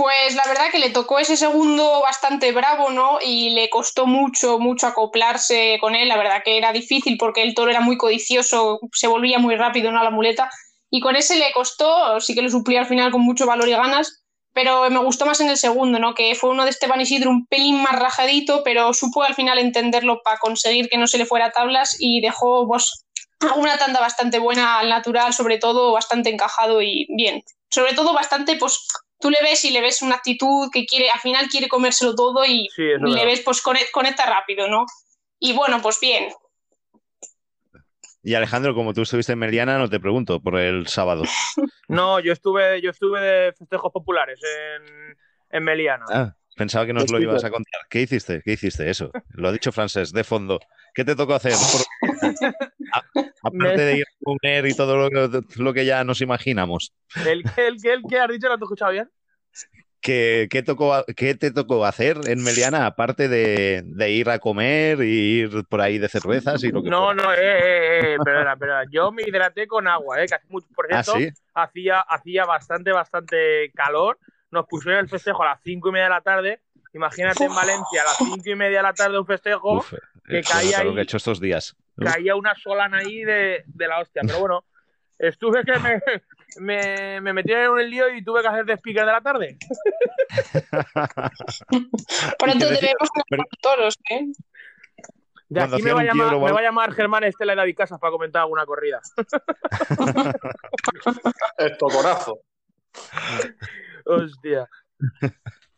Pues la verdad que le tocó ese segundo bastante bravo, ¿no? Y le costó mucho, mucho acoplarse con él. La verdad que era difícil porque el toro era muy codicioso, se volvía muy rápido, ¿no? La muleta. Y con ese le costó, sí que lo suplía al final con mucho valor y ganas, pero me gustó más en el segundo, ¿no? Que fue uno de Esteban Isidro un pelín más rajadito, pero supo al final entenderlo para conseguir que no se le fuera a tablas y dejó, pues, una tanda bastante buena al natural, sobre todo bastante encajado y bien. Sobre todo bastante, pues, tú le ves y le ves una actitud que quiere, al final quiere comérselo todo y Sí, le ves, pues conec- conecta rápido, ¿no? Y bueno, pues bien. Y Alejandro, como tú estuviste en Meliana, no te pregunto por el sábado. (laughs) No, yo estuve, yo estuve de festejos populares en, en Meliana. Ah, pensaba que nos lo ibas a contar. ¿Qué hiciste? ¿Qué hiciste? Eso. Lo ha dicho Francés, de fondo. ¿Qué te tocó hacer? (laughs) Por- (laughs) Aparte de ir a comer y todo lo, que- lo que ya nos imaginamos. ¿El que, el que, el que has dicho? ¿No te he escuchado bien? ¿Qué, qué tocó, ¿Qué te tocó hacer en Meliana aparte de, de ir a comer y ir por ahí de cervezas y lo que No, fuera? no, eh, eh, eh, perdona, perdona. Yo me hidraté con agua, eh, que hace mucho, por Ah, cierto, sí. hacía, hacía bastante, bastante calor. Nos pusieron el festejo a las cinco y media de la tarde. Imagínate en Valencia, a las cinco y media de la tarde un festejo, Uf, que eh, caía ahí- que he hecho estos días. Caía una solana ahí de, de la hostia. Pero bueno, Estuve que me, (laughs) me, me metí en un lío y tuve que hacer de speaker de la tarde. Pronto ¿Y qué te vemos Pero- con los toros, ¿eh? De Cuando aquí me va, llamar, me va a llamar Germán Estela de David Casas para comentar alguna corrida. (laughs) Estocorazo. Hostia.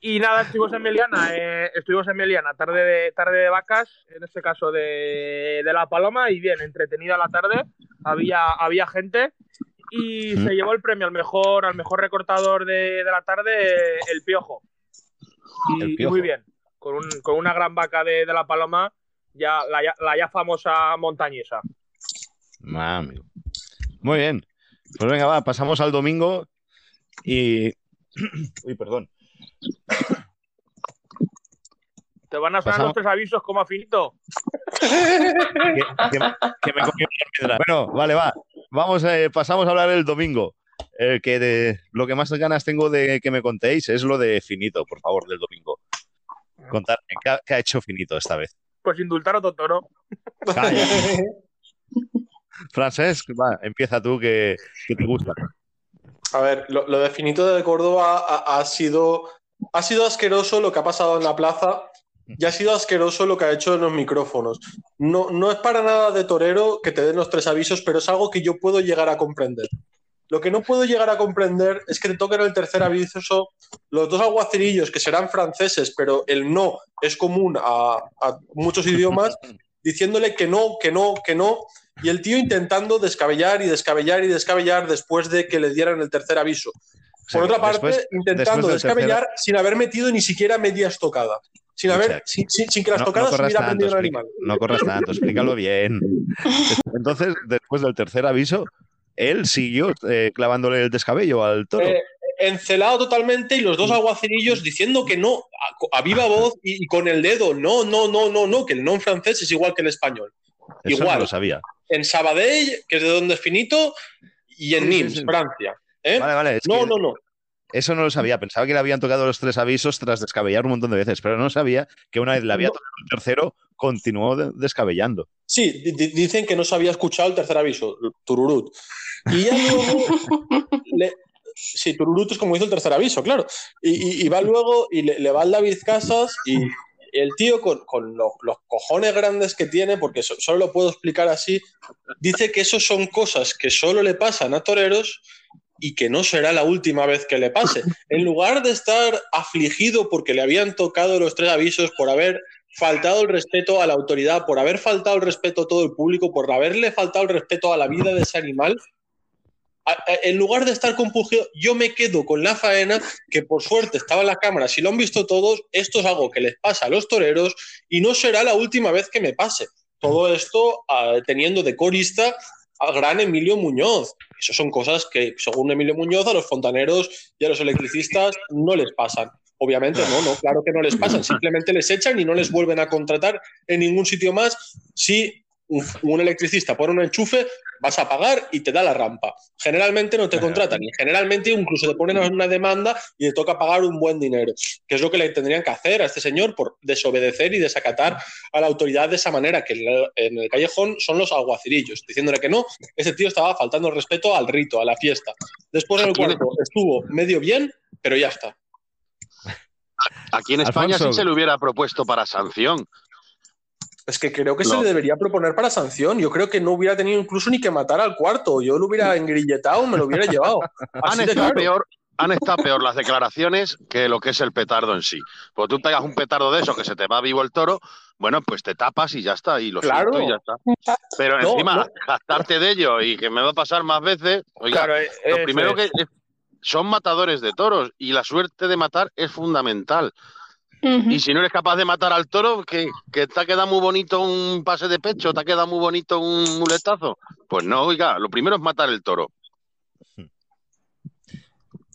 Y nada, estuvimos en Meliana, eh, estuvimos en Meliana, tarde de, tarde de vacas, en este caso de, de La Paloma, y bien, entretenida la tarde, había, había gente, y se llevó el premio al mejor, al mejor recortador de, de la tarde, el Piojo. Y, El y Piojo. muy bien, con, un- con una gran vaca de, de La Paloma, ya, la, ya- la ya famosa montañesa. Mami. Muy bien. Pues venga, va, pasamos al domingo y. (clears throat) Uy, perdón. Te van a sonar Pasamos- los tres avisos como a finito. Que, que- que me cogió una piedra. Bueno, vale, va. Vamos, eh, pasamos a hablar del domingo. El que de, lo que más ganas tengo de que me contéis es lo de Finito, por favor, del domingo. Contarme, ¿qué ha, qué ha hecho Finito esta vez? Pues indultar a Totoro. Calla. (laughs) Francesc, va, empieza tú que, que te gusta. A ver, lo, lo de Finito de Córdoba ha, ha sido, ha sido asqueroso lo que ha pasado en la plaza y ha sido asqueroso lo que ha hecho en los micrófonos. No, no es para nada de torero que te den los tres avisos, pero es algo que yo puedo llegar a comprender. Lo que no puedo llegar a comprender es que te toquen el tercer aviso los dos aguacirillos que serán franceses, pero el no es común a, a muchos idiomas, (laughs) diciéndole que no, que no, que no, y el tío intentando descabellar y descabellar y descabellar después de que le dieran el tercer aviso. Por otra parte, Después- intentando después descabellar sin haber metido ni siquiera media estocada. Sin, haber, sin, sin- sin que las no, no tocadas corras hubiera aprendido el animal. no corras tanto, explícalo bien. (laughs) Entonces, después del tercer aviso, él siguió eh, clavándole el descabello al toro. Eh, encelado totalmente y los dos aguacirillos diciendo que no, a, a viva voz y, y con el dedo, no, no, no, no, no, que el no en francés es igual que el español. Eso igual. no lo sabía. En Sabadell, que es de donde es finito, y en Nimes. Francia. ¿Eh? Vale, vale. no, que no, no. Eso no lo sabía. Pensaba que le habían tocado los tres avisos tras descabellar un montón de veces, pero no sabía que una vez le había tocado el tercero, continuó de- descabellando. Sí, di- di- dicen que no se había escuchado el tercer aviso, Tururut. Y ya luego. (laughs) le- sí, Tururut es como hizo el tercer aviso, claro. Y, y- y va luego y le, le va al David Casas y el tío, con, con los, los cojones grandes que tiene, porque so- solo lo puedo explicar así, dice que eso son cosas que solo le pasan a toreros y que no será la última vez que le pase. (laughs) En lugar de estar afligido porque le habían tocado los tres avisos por haber faltado el respeto a la autoridad, por haber faltado el respeto a todo el público, por haberle faltado el respeto a la vida de ese animal, en lugar de estar compungido, yo me quedo con la faena que por suerte estaba en la cámara, si lo han visto todos, esto es algo que les pasa a los toreros y no será la última vez que me pase. Todo esto ah, teniendo de corista al gran Emilio Muñoz. Eso son cosas que, según Emilio Muñoz, a los fontaneros y a los electricistas no les pasan. Obviamente no, no, claro que no les pasan, (laughs) simplemente les echan y no les vuelven a contratar en ningún sitio más si un, electricista pone un enchufe, vas a pagar y te da la rampa. Generalmente no te contratan y generalmente incluso te ponen una demanda y te toca pagar un buen dinero, que es lo que le tendrían que hacer a este señor por desobedecer y desacatar a la autoridad de esa manera, que en el, en el callejón son los alguacirillos, diciéndole que no, ese tío estaba faltando el respeto al rito, a la fiesta. Después en el cuarto estuvo medio bien, pero ya está. Aquí en España Alfonso. sí se le hubiera propuesto para sanción. Es que creo que No. se le debería proponer para sanción. Yo creo que no hubiera tenido incluso ni que matar al cuarto. Yo lo hubiera engrilletado, me lo hubiera llevado. (laughs) Han estado, claro. peor, han estado peor las declaraciones que lo que es el petardo en sí. Pues tú pegas un petardo de eso que se te va vivo el toro, bueno, pues te tapas y ya está, y lo Claro. siento y ya está. Pero No, encima, no. gastarte de ello y que me va a pasar más veces, oiga, Claro, eh, lo primero es. que es- son matadores de toros y la suerte de matar es fundamental. Y si no eres capaz de matar al toro, que, que te ha quedado muy bonito un pase de pecho, te ha quedado muy bonito un muletazo. Pues no, oiga, lo primero es matar el toro.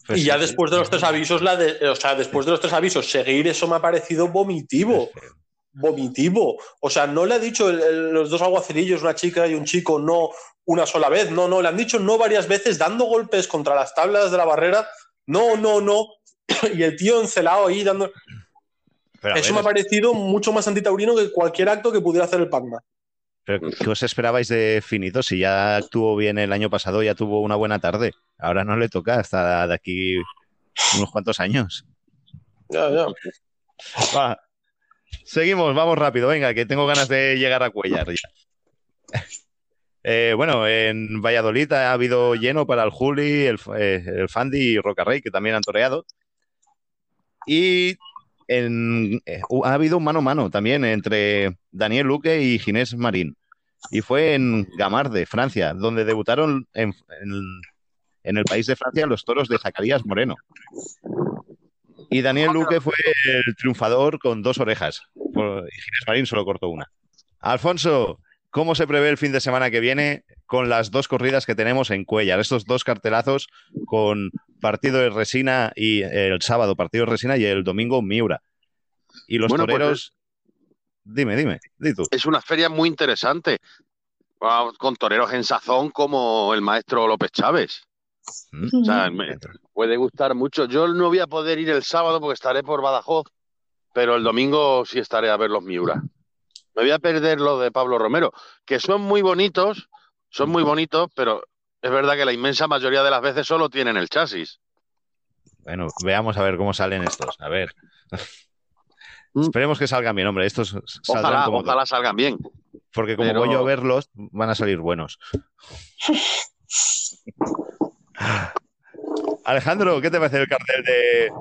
Pues y ya sí, después de los tres avisos, la de- o sea, después de los tres avisos, seguir eso me ha parecido vomitivo. Vomitivo. O sea, no le ha dicho el- el- los dos aguacirillos, una chica y un chico, no una sola vez. No, no, le han dicho no varias veces, dando golpes contra las tablas de la barrera. No, no, no. (clears throat) Y el tío encelado ahí dando. Pero eso ver, me ha parecido mucho más antitaurino que cualquier acto que pudiera hacer el. Pero, ¿qué os esperabais de Finito? Si ya actuó bien el año pasado, ya tuvo una buena tarde. Ahora no le toca hasta de aquí unos cuantos años. Ya, ya. Va. Seguimos, vamos rápido, venga, que tengo ganas de llegar a Cuellar ya. Eh, bueno, en Valladolid ha habido lleno para el Juli, el, eh, el Fandi y Rocarrey, que también han toreado. Y en- eh, ha habido un mano a mano también entre Daniel Luque y Ginés Marín. Y fue en Gamarde, Francia, donde debutaron en, en- el país de Francia los toros de Zacarías Moreno. Y Daniel Luque fue el triunfador con dos orejas. Y Ginés Marín solo cortó una. Alfonso, ¿cómo se prevé el fin de semana que viene con las dos corridas que tenemos en Cuellar? Estos dos cartelazos con partido de Resina y el sábado partido de Resina y el domingo Miura. Y los Bueno, pues toreros. Dime, dime, di tú. Es una feria muy interesante, ah, con toreros en sazón como el maestro López Chávez. ¿Mm? O sea, me puede gustar mucho. Yo no voy a poder ir el sábado porque estaré por Badajoz, pero el domingo sí estaré a ver los Miura. Me voy a perder lo de Pablo Romero, que son muy bonitos, son muy bonitos, pero es verdad que la inmensa mayoría de las veces solo tienen el chasis. Bueno, veamos a ver cómo salen estos. A ver. Mm. Esperemos que salgan bien, hombre. Estos saldrán Ojalá, como ojalá salgan bien. Porque como Pero- voy yo a verlos, van a salir buenos. (laughs) Alejandro, ¿qué te parece el cartel de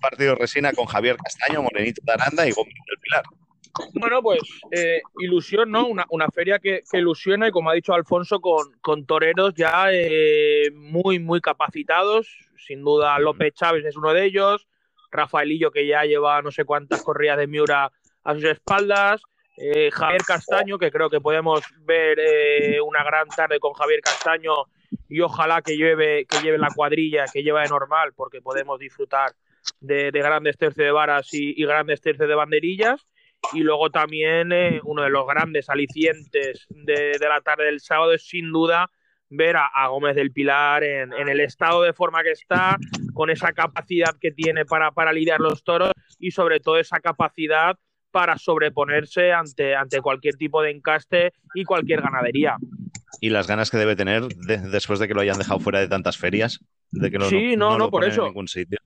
Partido Resina con Javier Castaño, Morenito de Aranda y Gómez del Pilar? Bueno, pues eh, ilusión, ¿no? Una, una feria que, que ilusiona y como ha dicho Alfonso, con, con toreros ya eh, muy, muy capacitados. Sin duda López Chávez es uno de ellos. Rafaelillo que ya lleva no sé cuántas corridas de Miura a sus espaldas. eh, Javier Castaño, que creo que podemos ver eh, una gran tarde con Javier Castaño y ojalá que lleve, que lleve la cuadrilla que lleva de normal, porque podemos disfrutar de, de grandes tercios de varas y, y grandes tercios de banderillas. Y luego también eh, uno de los grandes alicientes de, de la tarde del sábado es sin duda ver a, a Gómez del Pilar en, en el estado de forma que está, con esa capacidad que tiene para, para lidiar los toros y sobre todo esa capacidad para sobreponerse ante, ante cualquier tipo de encaste y cualquier ganadería. Y las ganas que debe tener de- después de que lo hayan dejado fuera de tantas ferias, de que no, Sí, no, no, lo por ponen eso. en ningún sitio.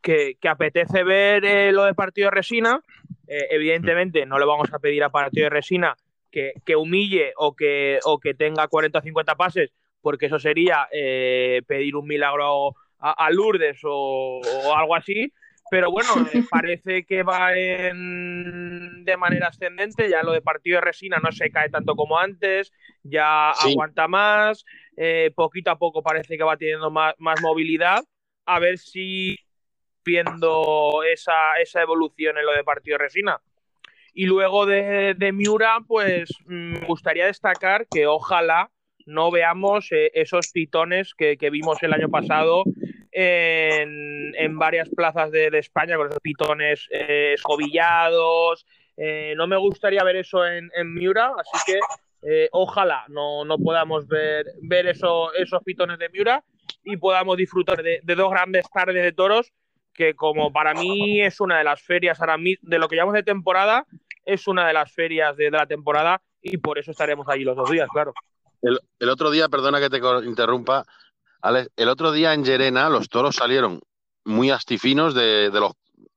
que, que apetece ver eh, lo de partido de resina. Eh, evidentemente, no le vamos a pedir a partido de resina que, que humille o que, o que tenga 40 o 50 pases, porque eso sería eh, pedir un milagro a, a Lourdes o, o algo así. Pero bueno, eh, (laughs) parece que va en- de manera ascendente. Ya lo de partido de resina no se cae tanto como antes, ya Sí. aguanta más. eh, poquito a poco parece que va teniendo más, más movilidad. A ver si viendo esa, esa evolución en lo de partido resina. Y luego de, de Miura, pues mm, me gustaría destacar que ojalá no veamos eh, esos pitones que, que vimos el año pasado en, en varias plazas de, España, con esos pitones eh, escobillados. Eh, no me gustaría ver eso en, Miura, así que ojalá no, no podamos ver, ver eso, esos pitones de Miura y podamos disfrutar de, de dos grandes tardes de toros que como para mí es una de las ferias ahora mismo, de lo que llamamos de temporada, es una de las ferias de, de la temporada y por eso estaremos allí los dos días, claro. El, el otro día, perdona que te interrumpa, Alex, el otro día en Llerena los toros salieron muy astifinos de, de los,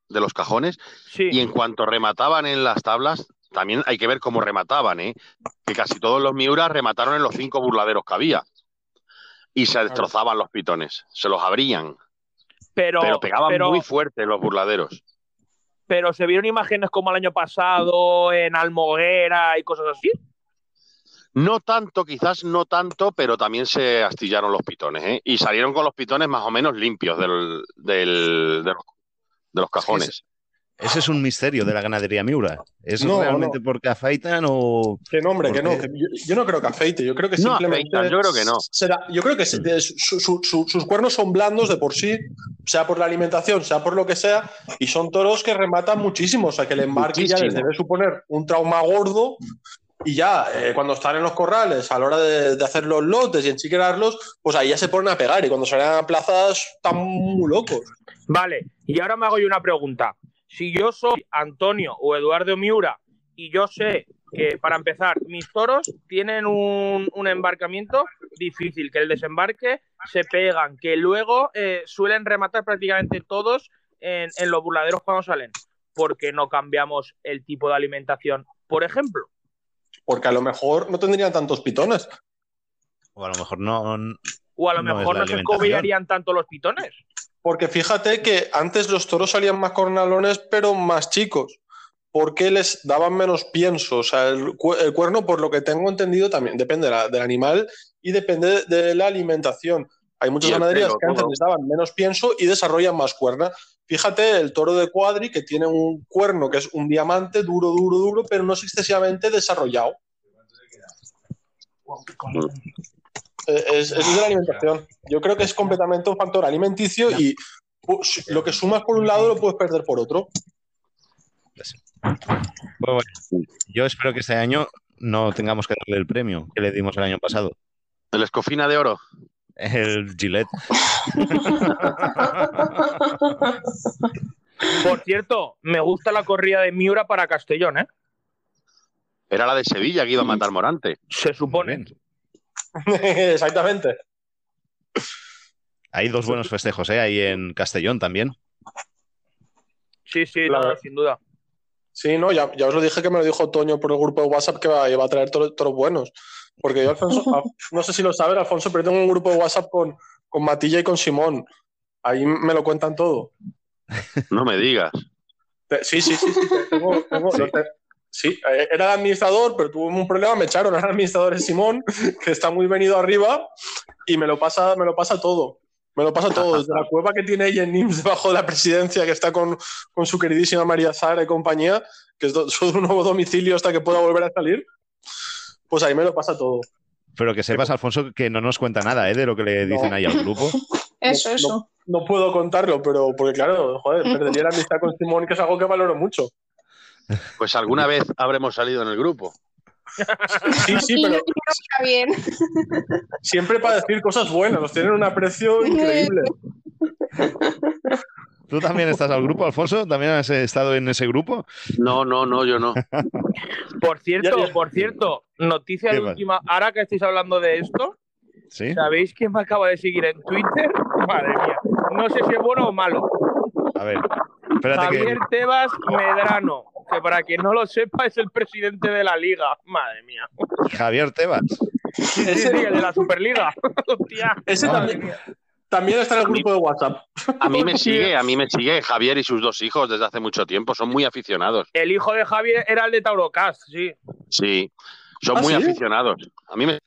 de los cajones Sí, y en cuanto remataban en las tablas, también hay que ver cómo remataban, ¿eh? que casi todos los Miuras remataron en los cinco burladeros que había y se destrozaban los pitones, se los abrían, pero, pero pegaban pero- muy fuerte los burladeros. pero se vieron imágenes como el año pasado en Almoguera y cosas así. No tanto, quizás no tanto, pero también se astillaron los pitones, ¿eh? Y salieron con los pitones más o menos limpios del, del- de, los, de los cajones. Ese es un misterio de la ganadería Miura. ¿Es No, realmente porque afeitan o...? Que no, hombre, ¿Por que no. que yo, yo no creo que afeite. Yo creo que No simplemente. afeitan, yo creo que no. será- yo creo que su- su- su- sus cuernos son blandos de por sí, sea por la alimentación, sea por lo que sea, y son toros que rematan muchísimo. O sea, que el embarque ya les debe suponer un trauma gordo. Y ya, eh, cuando están en los corrales, a la hora de, de hacer los lotes y enchiquerarlos, pues ahí ya se ponen a pegar. Y cuando salen a plazas, están muy locos. Vale, y ahora me hago yo una pregunta. Si yo soy Antonio o Eduardo Miura y yo sé que para empezar, mis toros tienen un, un embarcamiento difícil, que el desembarque se pegan, que luego eh, suelen rematar prácticamente todos en, en los burladeros cuando salen. porque no cambiamos el tipo de alimentación, por ejemplo? Porque a lo mejor no tendrían tantos pitones. O a lo mejor no. O a lo No mejor no se escobillarían tanto los pitones. Porque fíjate que antes los toros salían más cornalones, pero más chicos. Porque les daban menos pienso. O sea, el, cu- el cuerno, por lo que tengo entendido, también depende de la- del animal y depende de, de la alimentación. Hay muchas ganaderías pelo, que antes todo. les daban menos pienso y desarrollan más cuerna. Fíjate el toro de cuadri que tiene un cuerno que es un diamante duro, duro, duro, pero no es excesivamente desarrollado. Es, es de la alimentación. Yo creo que es completamente un factor alimenticio y pues, lo que sumas por un lado lo puedes perder por otro. Pues bueno, yo espero que este año no tengamos que darle el premio que le dimos el año pasado. El escofina de oro. El Gillette. Por cierto, me gusta la corrida de Miura para Castellón, ¿eh? Era la de Sevilla que iba a matar Morante. Se supone. (laughs) Exactamente. Hay dos buenos festejos, ¿eh? Ahí en Castellón también. Sí, sí, no, sin duda. Sí, no, ya, ya os lo dije que me lo dijo Toño por el grupo de WhatsApp que va, iba a traer toros, toros buenos. Porque yo, Alfonso, (laughs) a- no sé si lo sabes, Alfonso, pero tengo un grupo de WhatsApp con, con Matilla y con Simón. Ahí me lo cuentan todo. No me digas. Te- Sí, sí, sí, sí. te- tengo- tengo- lo te- sí, eh, era el administrador, pero tuvo un problema, me echaron. Ahora el administrador es Simón, que está muy venido arriba y me lo pasa, me lo pasa todo. Me lo pasa todo, desde la cueva que tiene ella en NIMS debajo de la presidencia, que está con, con su queridísima María Sara y compañía, que es (laughs) su nuevo domicilio hasta que pueda volver a salir. Pues ahí me lo pasa todo. Pero que sepas, Alfonso, que no nos cuenta nada, ¿eh? De lo que le dicen No. ahí al grupo. (laughs) Eso, No- eso. No puedo contarlo, pero porque claro, joder, (laughs) perdería la amistad con Simón, que es algo que valoro mucho. Pues alguna vez habremos salido en el grupo. Sí, sí, pero (laughs) siempre para decir cosas buenas, nos tienen un aprecio increíble. ¿Tú también estás al grupo, Alfonso? ¿También has estado en ese grupo? No, no, no, yo no. (laughs) Por cierto, Ya, ya. por cierto, noticia ¿Qué de última. Ahora que estáis hablando de esto, Sí. ¿sabéis quién me acaba de seguir en Twitter? (laughs) Madre mía. No sé si es bueno o malo. A ver. Espérate que. Javier Tebas Medrano, que para quien no lo sepa es el presidente de la liga. Madre mía. Javier Tebas. Sí, sí, sí, el de la Superliga. (laughs) Hostia. Ese Madre también, mía. también está en el grupo de WhatsApp. A mí me sigue, a mí me sigue Javier y sus dos hijos desde hace mucho tiempo. Son muy aficionados. El hijo de Javier era el de Taurocast, sí. Sí, son ¿Ah, muy sí? aficionados. A mí me,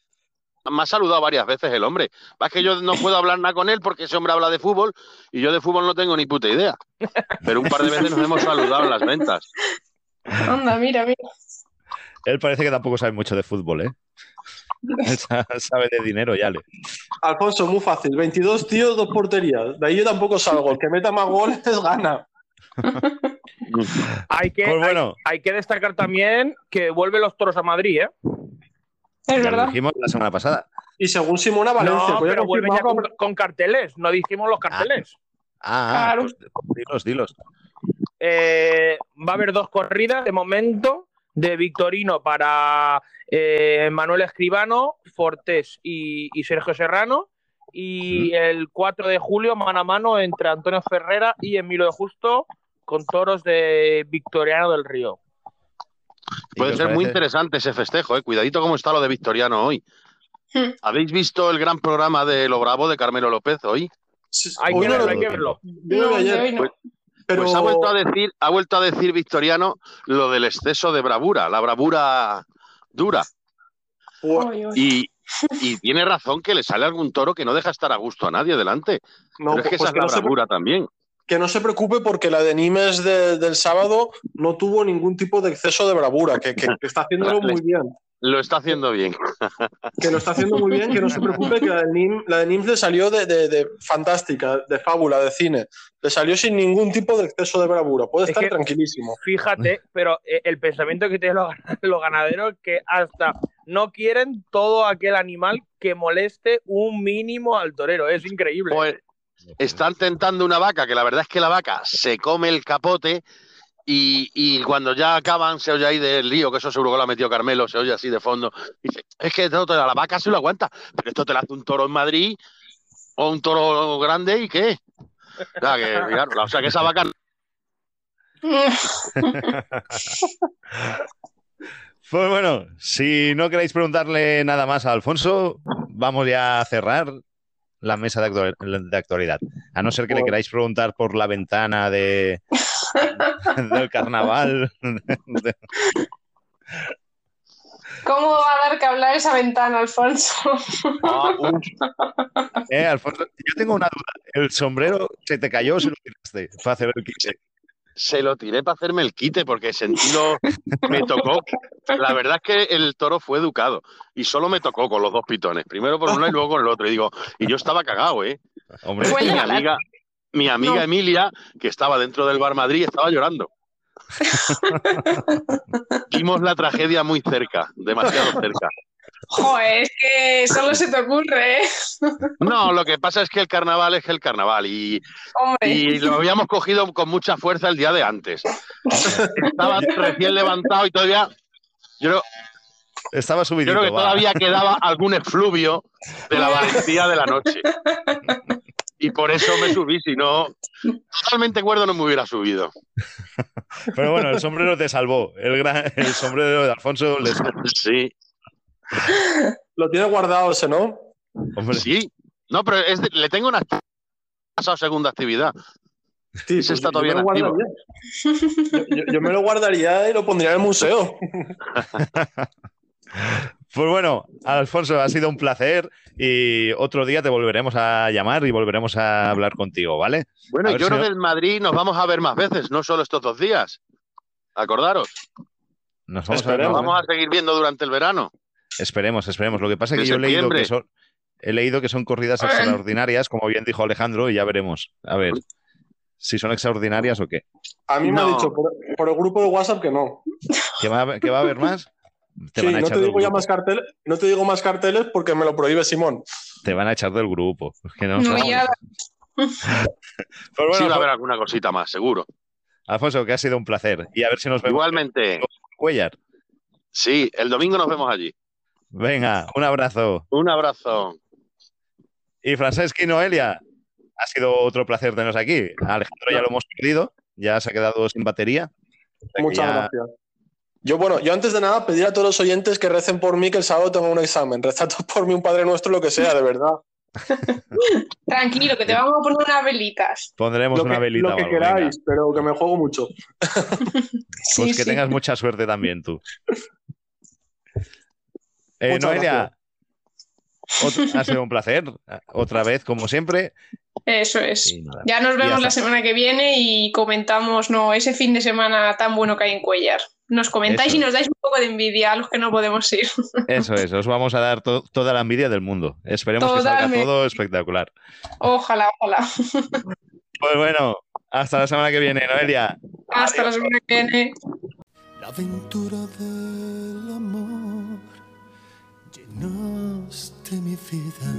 me ha saludado varias veces el hombre. Es que yo no puedo hablar nada con él porque ese hombre habla de fútbol y yo de fútbol no tengo ni puta idea. Pero un par de veces nos hemos saludado en las ventas. Anda, mira, mira. Él parece que tampoco sabe mucho de fútbol, ¿eh? (laughs) Sabe de dinero, ya le. Alfonso, muy fácil. 22 tíos, dos porterías. De ahí yo tampoco salgo. El que meta más goles (laughs) gana. (laughs) Hay que, Pues bueno, hay, hay que destacar también que vuelven los toros a Madrid, ¿eh? Es ya lo verdad. dijimos la semana pasada. Y según Simona Valencia. no, pero vuelven ya con, con carteles. No dijimos los carteles. Ah, Claro. pues, dilos, dilos. Eh, va a haber dos corridas de momento de Victorino para eh, Manuel Escribano, Fortés y, y Sergio Serrano. Y el 4 de julio, mano a mano entre Antonio Ferrera y Emilio de Justo con toros de Victoriano del Río. ¿Y Puede ser muy interesante ese festejo, ¿eh? Cuidadito cómo está lo de Victoriano hoy. Hmm. ¿Habéis visto el gran programa de Lo Bravo de Carmelo López hoy? Sí, Hay hoy que no verlo, lo- hay que verlo. No, ayer, no. Pues- pero Pues ha vuelto a decir, ha vuelto a decir Victoriano lo del exceso de bravura, la bravura dura. Pues, Oy, oy. Y, (laughs) y tiene razón que le sale algún toro que no deja estar a gusto a nadie delante. no, Pero es que pues esa es que la no se- bravura también. que no se preocupe porque la de Nimes de- del sábado no tuvo ningún tipo de exceso de bravura, que, que- que está haciéndolo muy bien. Lo está haciendo bien. Que lo está haciendo muy bien, que no se preocupe que la de, Nim- la de Nimes le salió de, de- de fantástica, de fábula, de cine. Le salió sin ningún tipo de exceso de bravura. Puede Es estar que- tranquilísimo. Fíjate, pero eh, el pensamiento que tienen los (laughs) ganaderos es que hasta no quieren todo aquel animal que moleste un mínimo al torero. Es increíble. Pues están tentando una vaca, que la verdad es que la vaca se come el capote Y, y cuando ya acaban, se oye ahí del lío, que eso seguro que lo ha metido Carmelo, se oye así de fondo. Dice, es que esto te- la vaca se lo aguanta, pero esto te lo hace un toro en Madrid o un toro grande y qué. O sea, que, claro, o sea, que esa vaca (laughs) Pues bueno, si no queréis preguntarle nada más a Alfonso, vamos ya a cerrar la mesa de, actu- de actualidad. A no ser que le queráis preguntar por la ventana de (laughs) del carnaval. (laughs) ¿Cómo va a dar que hablar esa ventana, Alfonso? (laughs) Ah, Eh, Alfonso, yo tengo una duda. ¿El sombrero se te cayó o se lo tiraste para hacer el quite? se lo tiré para hacerme el quite porque sentí lo. Me tocó. La verdad es que el toro fue educado y solo me tocó con los dos pitones. Primero por uno y luego con el otro. Y digo, y yo estaba cagado, ¿eh? Hombre, mi amiga, mi amiga No. Emilia, que estaba dentro del bar Madrid, estaba llorando. (laughs) Vimos la tragedia muy cerca, demasiado cerca. Joder, es que solo se te ocurre, ¿eh? No, lo que pasa es que el carnaval es el carnaval y, lo habíamos cogido con mucha fuerza el día de antes. Estaba recién levantado y todavía. Yo creo, estaba yo creo que va. todavía quedaba algún efluvio de la valentía de la noche. (laughs) Y por eso me subí, si no, totalmente cuerdo no me hubiera subido. (laughs) Pero bueno, el sombrero te salvó. El, gran- el sombrero de Alfonso les... Sí, Lo tiene guardado ese, ¿no? Hombre, sí. No, pero es de- le tengo una pasado segunda actividad. Sí, Ese está yo todavía me activo. yo- yo me lo guardaría y lo pondría en el museo. (laughs) Pues bueno, Alfonso, ha sido un placer y otro día te volveremos a llamar y volveremos a hablar contigo, ¿vale? Bueno, yo si creo no- que en Madrid nos vamos a ver más veces, no solo estos dos días. Acordaros, Nos vamos a ver, Esperemos. ¿no? vamos a seguir viendo durante el verano. Esperemos, esperemos. Lo que pasa es que yo he leído que son, he leído que son corridas extraordinarias, como bien dijo Alejandro, y ya veremos. A ver si son extraordinarias o qué. A mí me ha dicho por, por el grupo de WhatsApp que no. ¿Que va, a haber- que va a haber más? Te Sí, van a no echar te digo ya más carteles, no te digo más carteles porque me lo prohíbe Simón. Te van a echar del grupo. Es que no, No, no. ya- (laughs) Pues bueno, sí, va a haber alguna cosita más, seguro. Alfonso, que ha sido un placer. Y a ver si nos vemos Igualmente, en Cuellar. sí, el domingo nos vemos allí. Venga, un abrazo. Un abrazo. Y Francesc y Noelia, ha sido otro placer teneros aquí. A Alejandro ya lo hemos perdido, ya se ha quedado sin batería. Muchas ya- gracias. Yo, bueno, yo antes de nada pedir a todos los oyentes que recen por mí que el sábado tengo un examen. Rezad todos (laughs) por mí un Padre Nuestro, lo que sea, de verdad. (laughs) Tranquilo, que te vamos a poner unas velitas. Pondremos Lo una que, velita lo o que venga. queráis, pero que me juego mucho. (laughs) Sí, Pues que sí. tengas mucha suerte también tú. Eh, Noelia, ha sido un placer. Otra vez, como siempre. Eso es. Ya nos vemos la semana que viene y comentamos no, ese fin de semana tan bueno que hay en Cuellar. Nos comentáis Eso y nos dais un poco de envidia a los que no podemos ir. (laughs) Eso es, os vamos a dar to- toda la envidia del mundo. Esperemos que salga todo espectacular. Ojalá, ojalá. (laughs) Pues bueno, hasta la semana que viene, Noelia. Hasta la semana que viene. La aventura del amor llenaste mi vida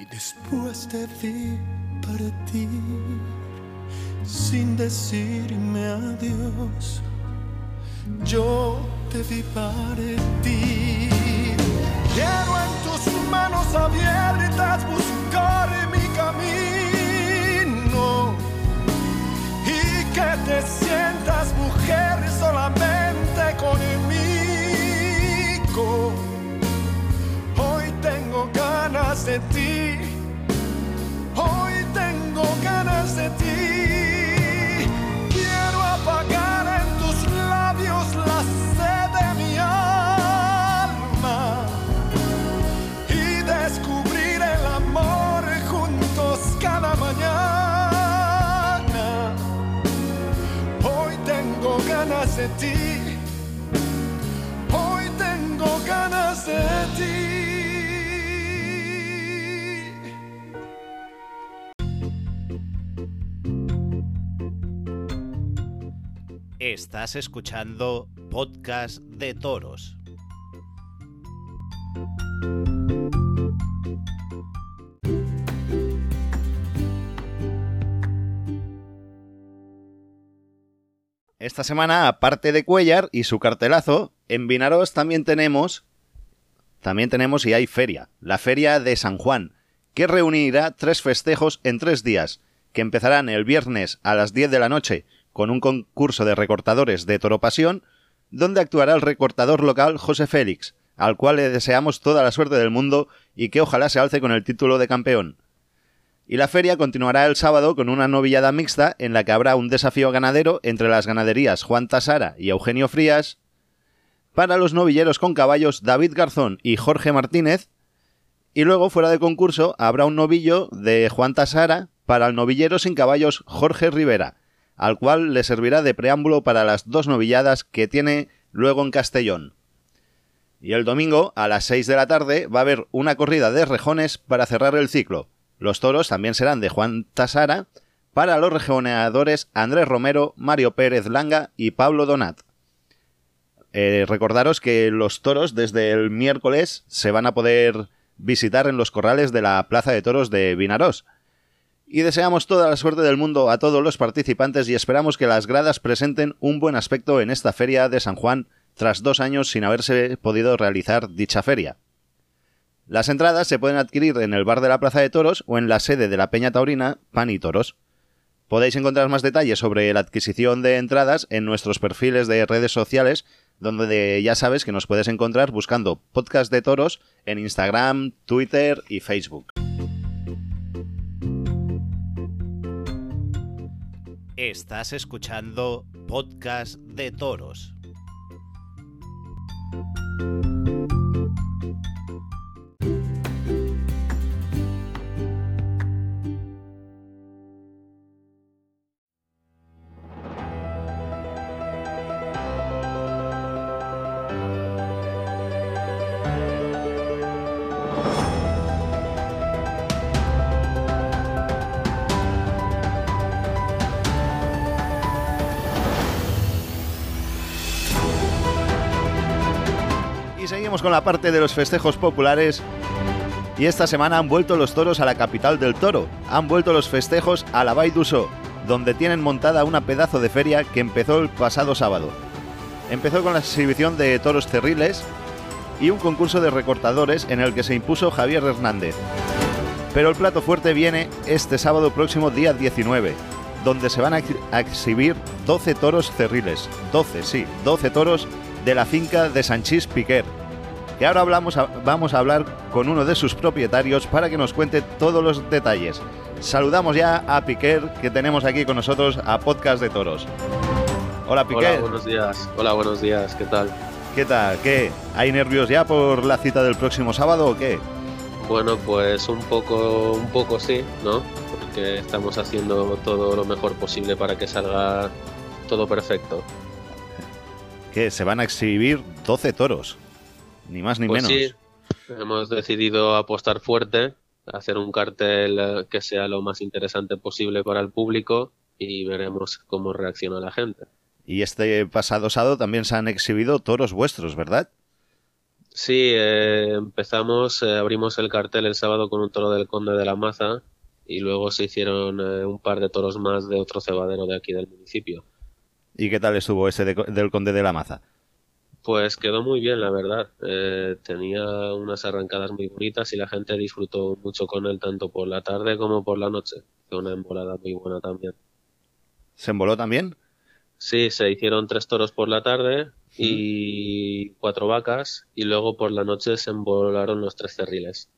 y después te vi partir sin decirme adiós. Yo te vi partir. Quiero en tus manos abiertas buscar mi camino y que te sientas mujer solamente conmigo. Hoy tengo ganas de ti, hoy tengo ganas de ti. Quiero apagar en de ti. Hoy tengo ganas de ti. Estás escuchando Podcast de Toros. Esta semana, aparte de Cuellar y su cartelazo, en Vinaros también tenemos. También tenemos y hay feria. La Feria de San Juan, que reunirá tres festejos en tres días, que empezarán el viernes a las 10 de la noche con un concurso de recortadores de Toro Pasión, donde actuará el recortador local José Félix, al cual le deseamos toda la suerte del mundo y que ojalá se alce con el título de campeón. Y la feria continuará el sábado con una novillada mixta en la que habrá un desafío ganadero entre las ganaderías Juan Tasara y Eugenio Frías. Para los novilleros con caballos David Garzón y Jorge Martínez. Y luego, fuera de concurso, habrá un novillo de Juan Tasara para el novillero sin caballos Jorge Rivera, al cual le servirá de preámbulo para las dos novilladas que tiene luego en Castellón. Y el domingo, a las 6 de la tarde, va a haber una corrida de rejones para cerrar el ciclo. Los toros también serán de Juan Tasara para los rejoneadores Andrés Romero, Mario Pérez Langa y Pablo Donat. Eh, recordaros que los toros desde el miércoles se van a poder visitar en los corrales de la Plaza de Toros de Vinarós. Y deseamos toda la suerte del mundo a todos los participantes y esperamos que las gradas presenten un buen aspecto en esta feria de San Juan tras dos años sin haberse podido realizar dicha feria. Las entradas se pueden adquirir en el bar de la Plaza de Toros o en la sede de la Peña Taurina Pan y Toros. Podéis encontrar más detalles sobre la adquisición de entradas en nuestros perfiles de redes sociales, donde ya sabes que nos puedes encontrar buscando podcast de toros en Instagram, Twitter y Facebook. Estás escuchando Podcast de Toros. Seguimos con la parte de los festejos populares. Y esta semana han vuelto los toros a la capital del toro. Han vuelto los festejos a la Vall d'Uso, donde tienen montada una pedazo de feria que empezó el pasado sábado. Empezó con la exhibición de toros cerriles y un concurso de recortadores en el que se impuso Javier Hernández. Pero el plato fuerte viene este sábado próximo día 19, donde se van a exhibir 12 toros cerriles. 12, sí, 12 toros de la finca de Sanchís Piquer. Que ahora hablamos a- vamos a hablar con uno de sus propietarios para que nos cuente todos los detalles. Saludamos ya a Piquer, que tenemos aquí con nosotros a Podcast de Toros. Hola Hola, Piquer, buenos días. Hola, buenos días. ¿Qué tal? ¿qué tal? ¿Qué? ¿Hay nervios ya por la cita del próximo sábado o qué? Bueno, pues un poco, un poco sí, ¿no? Porque estamos haciendo todo lo mejor posible para que salga todo perfecto. Que se van a exhibir 12 toros. Ni más ni Pues menos. sí, hemos decidido apostar fuerte, hacer un cartel eh, que sea lo más interesante posible para el público y veremos cómo reacciona la gente. Y este pasado sábado también se han exhibido toros vuestros, ¿verdad? Sí, eh, empezamos, eh, abrimos el cartel el sábado con un toro del Conde de la Maza y luego se hicieron eh, un par de toros más de otro cebadero de aquí del municipio. ¿Y qué tal estuvo ese de- del Conde de la Maza? Pues quedó muy bien, la verdad. Eh, tenía unas arrancadas muy bonitas y la gente disfrutó mucho con él tanto por la tarde como por la noche. Fue una embolada muy buena también. ¿Se emboló también? Sí, se hicieron tres toros por la tarde y cuatro vacas y luego por la noche se embolaron los tres cerriles.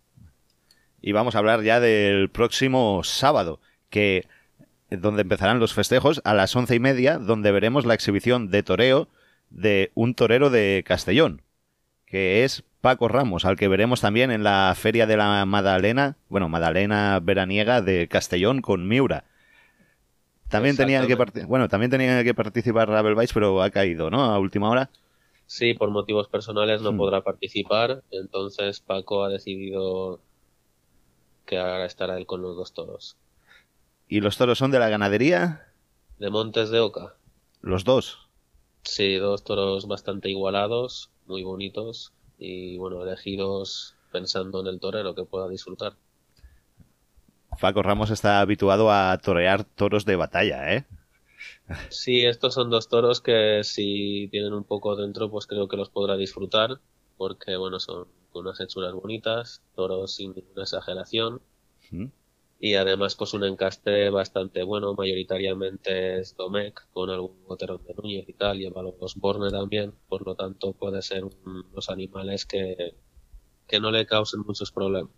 Y vamos a hablar ya del próximo sábado, que donde empezarán los festejos a las once y media, donde veremos la exhibición de toreo de un torero de Castellón, que es Paco Ramos, al que veremos también en la Feria de la Madalena, bueno, Madalena veraniega de Castellón con Miura. También tenían que bueno, también tenían que participar Rabel Weiss, pero ha caído, ¿no? A última hora. Sí, por motivos personales no Hmm. podrá participar, entonces Paco ha decidido que ahora estará él con los dos toros. Y los toros son de la ganadería, De Montes de Oca. los dos. Sí, dos toros bastante igualados, muy bonitos y bueno, elegidos pensando en el torero que pueda disfrutar. Paco Ramos está habituado a torear toros de batalla, ¿eh? Sí, estos son dos toros que si tienen un poco dentro, pues creo que los podrá disfrutar, porque bueno, son unas hechuras bonitas, toros sin ninguna exageración, ¿Mm? Y además pues un encaste bastante bueno, mayoritariamente es Domecq, con algún boterón de Núñez y tal, lleva los Borne también, por lo tanto puede ser un- unos animales que, que no le causen muchos problemas.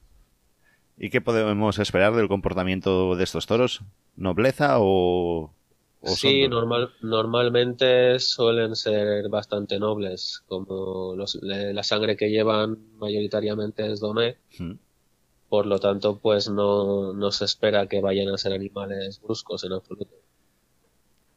¿Y qué podemos esperar del comportamiento de estos toros? ¿Nobleza o.? o Sí, son- normal, normalmente suelen ser bastante nobles, como los- la sangre que llevan mayoritariamente es Domecq, ¿Mm? Por lo tanto pues no, no se espera que vayan a ser animales bruscos en absoluto.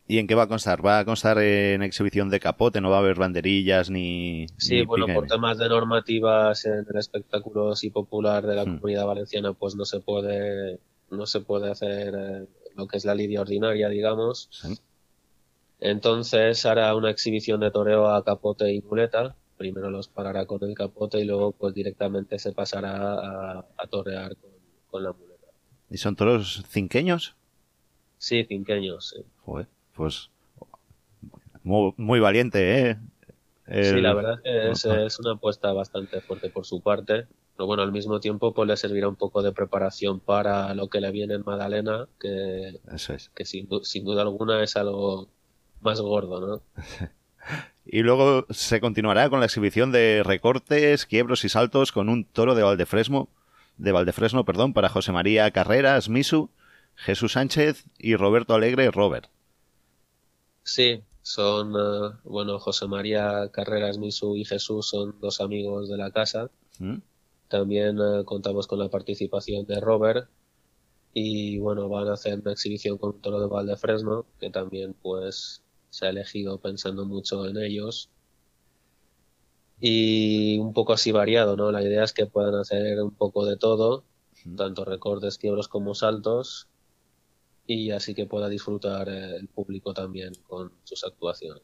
¿Y en qué va a constar? ¿Va a constar en exhibición de capote? ¿No va a haber banderillas ni.? Sí, ni bueno, por temas de normativas en el espectáculo así popular de la Hmm. comunidad valenciana, pues no se puede, no se puede hacer eh, lo que es la lidia ordinaria, digamos. Sí. Entonces hará una exhibición de toreo a capote y muleta. Primero los parará con el capote y luego pues directamente se pasará a, a torear con, con la muleta. ¿Y son toros cinqueños? Sí, cinqueños, sí. Joder, pues. Muy, muy valiente, ¿eh? Sí, la verdad que es, Ajá. es una apuesta bastante fuerte por su parte. Pero bueno, al mismo tiempo pues le servirá un poco de preparación para lo que le viene en Magdalena, que, Eso es. que sin, sin duda alguna es algo más gordo, ¿no? (laughs) Y luego se continuará con la exhibición de recortes, quiebros y saltos con un toro de Valdefresno, de Valdefresno, perdón, para José María Carreras, Misu, Jesús Sánchez y Roberto Alegre, Robert. Sí, son, eh, bueno, José María Carreras, Misu y Jesús son dos amigos de la casa. ¿Mm? También eh, contamos con la participación de Robert y bueno, van a hacer una exhibición con un toro de Valdefresno que también pues se ha elegido pensando mucho en ellos y un poco así variado, ¿no? La idea es que puedan hacer un poco de todo, tanto recortes, quiebros como saltos y así que pueda disfrutar el público también con sus actuaciones.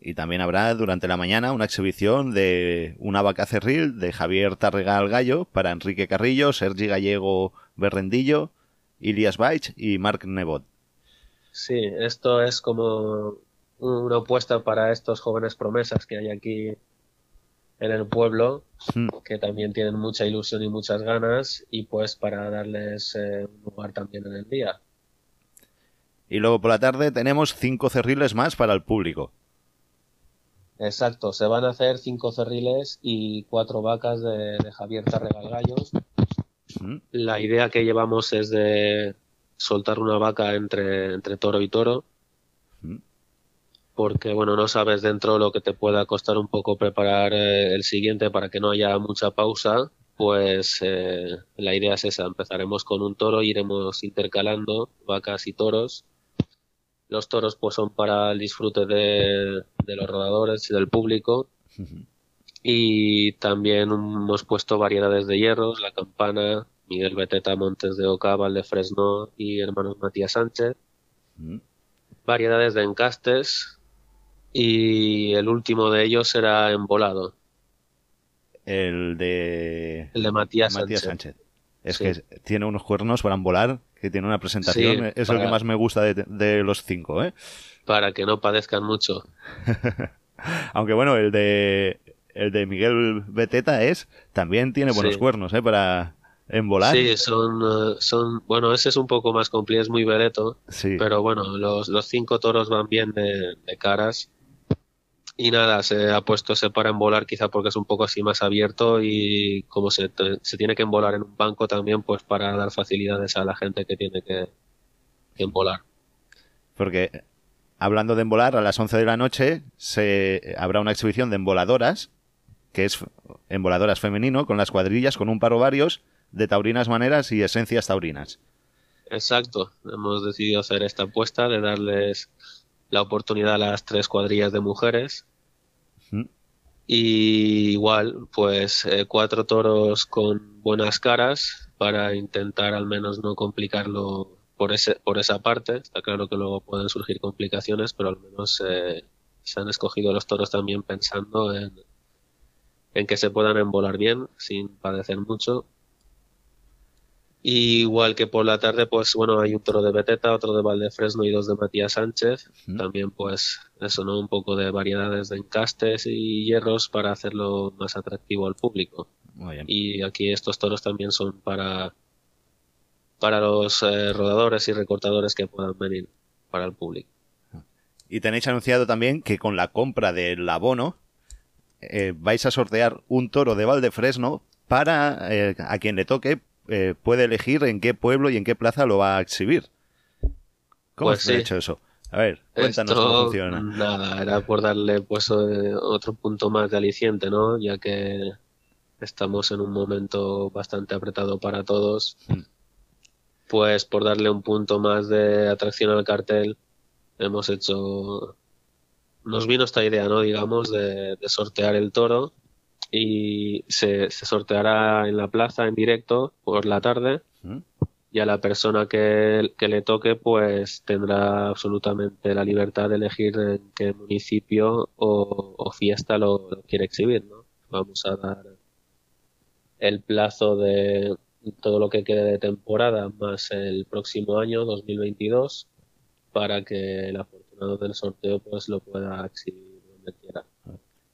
Y también habrá durante la mañana una exhibición de una vaca cerril de Javier Tarregal Gallo para Enrique Carrillo, Sergi Gallego Berrendillo, Ilias Baich y Marc Nebot. Sí, esto es como una apuesta para estos jóvenes promesas que hay aquí en el pueblo, Mm. que también tienen mucha ilusión y muchas ganas, y pues para darles eh, un lugar también en el día. Y luego por la tarde tenemos cinco cerriles más para el público. Exacto, se van a hacer cinco cerriles y cuatro vacas de, de Javier Tarregal Gallos. ¿Mm? La idea que llevamos es de soltar una vaca entre, entre toro y toro. Porque bueno, no sabes dentro lo que te pueda costar un poco preparar eh, el siguiente para que no haya mucha pausa. Pues eh, la idea es esa, empezaremos con un toro, iremos intercalando vacas y toros. Los toros pues son para el disfrute de, de los rodadores y del público. Y también hemos puesto variedades de hierros, la campana, Miguel Beteta, Montes de Oca, Valdefresno y hermanos Matías Sánchez. Variedades de encastes y el último de ellos será embolado, El de el de Matías, Matías Sánchez. Sánchez. Es Sí. que tiene unos cuernos para volar, que tiene una presentación. Sí, es el para- que más me gusta de, de los cinco, ¿eh? Para que no padezcan mucho. (laughs) Aunque bueno, el de el de Miguel Beteta es también tiene buenos Sí. cuernos, ¿eh? Para embolar. Sí, son, eh, son, bueno, ese es un poco más complejo, es muy vereto, Sí. pero bueno, los, los cinco toros van bien de, de caras. Y nada, se ha puesto ese para embolar quizá porque es un poco así más abierto y como se, se tiene que embolar en un banco también, pues para dar facilidades a la gente que tiene que, que embolar. Porque hablando de embolar, a las 11 de la noche se habrá una exhibición de emboladoras, que es emboladoras femenino, con las cuadrillas, con un paro varios de taurinas maneras y esencias taurinas. Exacto, hemos decidido hacer esta apuesta de darles la oportunidad a las tres cuadrillas de mujeres. Mm. Y igual, pues eh, cuatro toros con buenas caras para intentar al menos no complicarlo por, ese, por esa parte. Está claro que luego pueden surgir complicaciones, pero al menos eh, se han escogido los toros también pensando en, en que se puedan embolar bien, sin padecer mucho. Y igual que por la tarde, pues bueno, hay un toro de Beteta, otro de Valdefresno y dos de Matías Sánchez. También, pues, eso, ¿no? Un poco de variedades de encastes y hierros para hacerlo más atractivo al público. Muy bien. Y aquí estos toros también son para, para los eh, rodadores y recortadores que puedan venir para el público. Y tenéis anunciado también que con la compra del abono eh, vais a sortear un toro de Valdefresno para eh, a quien le toque eh, puede elegir en qué pueblo y en qué plaza lo va a exhibir. ¿Cómo Pues se ha hecho eso? A ver, cuéntanos Esto, cómo funciona. Nada, era por darle pues eh, otro punto más de aliciente, ¿no? Ya que estamos en un momento bastante apretado para todos. Mm. Pues por darle un punto más de atracción al cartel, hemos hecho. Nos vino esta idea, ¿no? Digamos, de, de sortear el toro y se, se sorteará en la plaza en directo por la tarde ¿Mm? y a la persona que, que le toque pues tendrá absolutamente la libertad de elegir en qué municipio o, o fiesta lo, lo quiere exhibir, ¿no? Vamos a dar el plazo de todo lo que quede de temporada más el próximo año 2022 para que el afortunado del sorteo pues lo pueda exhibir donde quiera.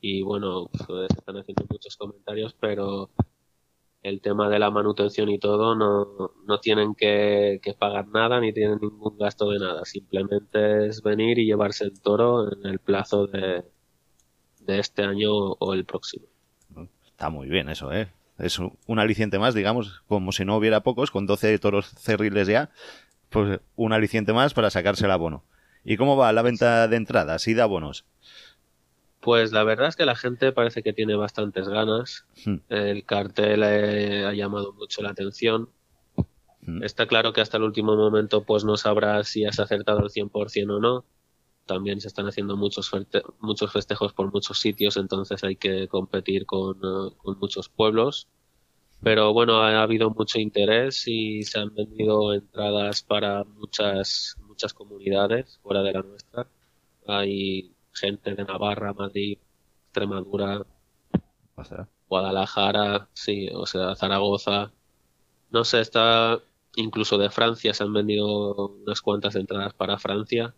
Y bueno, pues, están haciendo muchos comentarios, pero el tema de la manutención y todo no, no tienen que, pagar nada ni tienen ningún gasto de nada. Simplemente es venir y llevarse el toro en el plazo de, de este año o el próximo. Está muy bien eso, ¿eh? Es un aliciente más, digamos, como si no hubiera pocos, con 12 toros cerriles ya, pues un aliciente más para sacarse el abono. ¿Y cómo va la venta de entradas y de abonos? Pues la verdad es que la gente parece que tiene bastantes ganas. Hmm. El cartel eh, ha llamado mucho la atención. Hmm. Está claro que hasta el último momento pues no sabrás si has acertado al 100% o no. También se están haciendo muchos, muchos festejos por muchos sitios, entonces hay que competir con, eh, con muchos pueblos. Pero bueno, ha habido mucho interés y se han vendido entradas para muchas, muchas comunidades fuera de la nuestra. Hay gente de Navarra, Madrid, Extremadura. Guadalajara, sí, o sea, Zaragoza. No sé, está incluso de Francia, se han vendido unas cuantas entradas para Francia.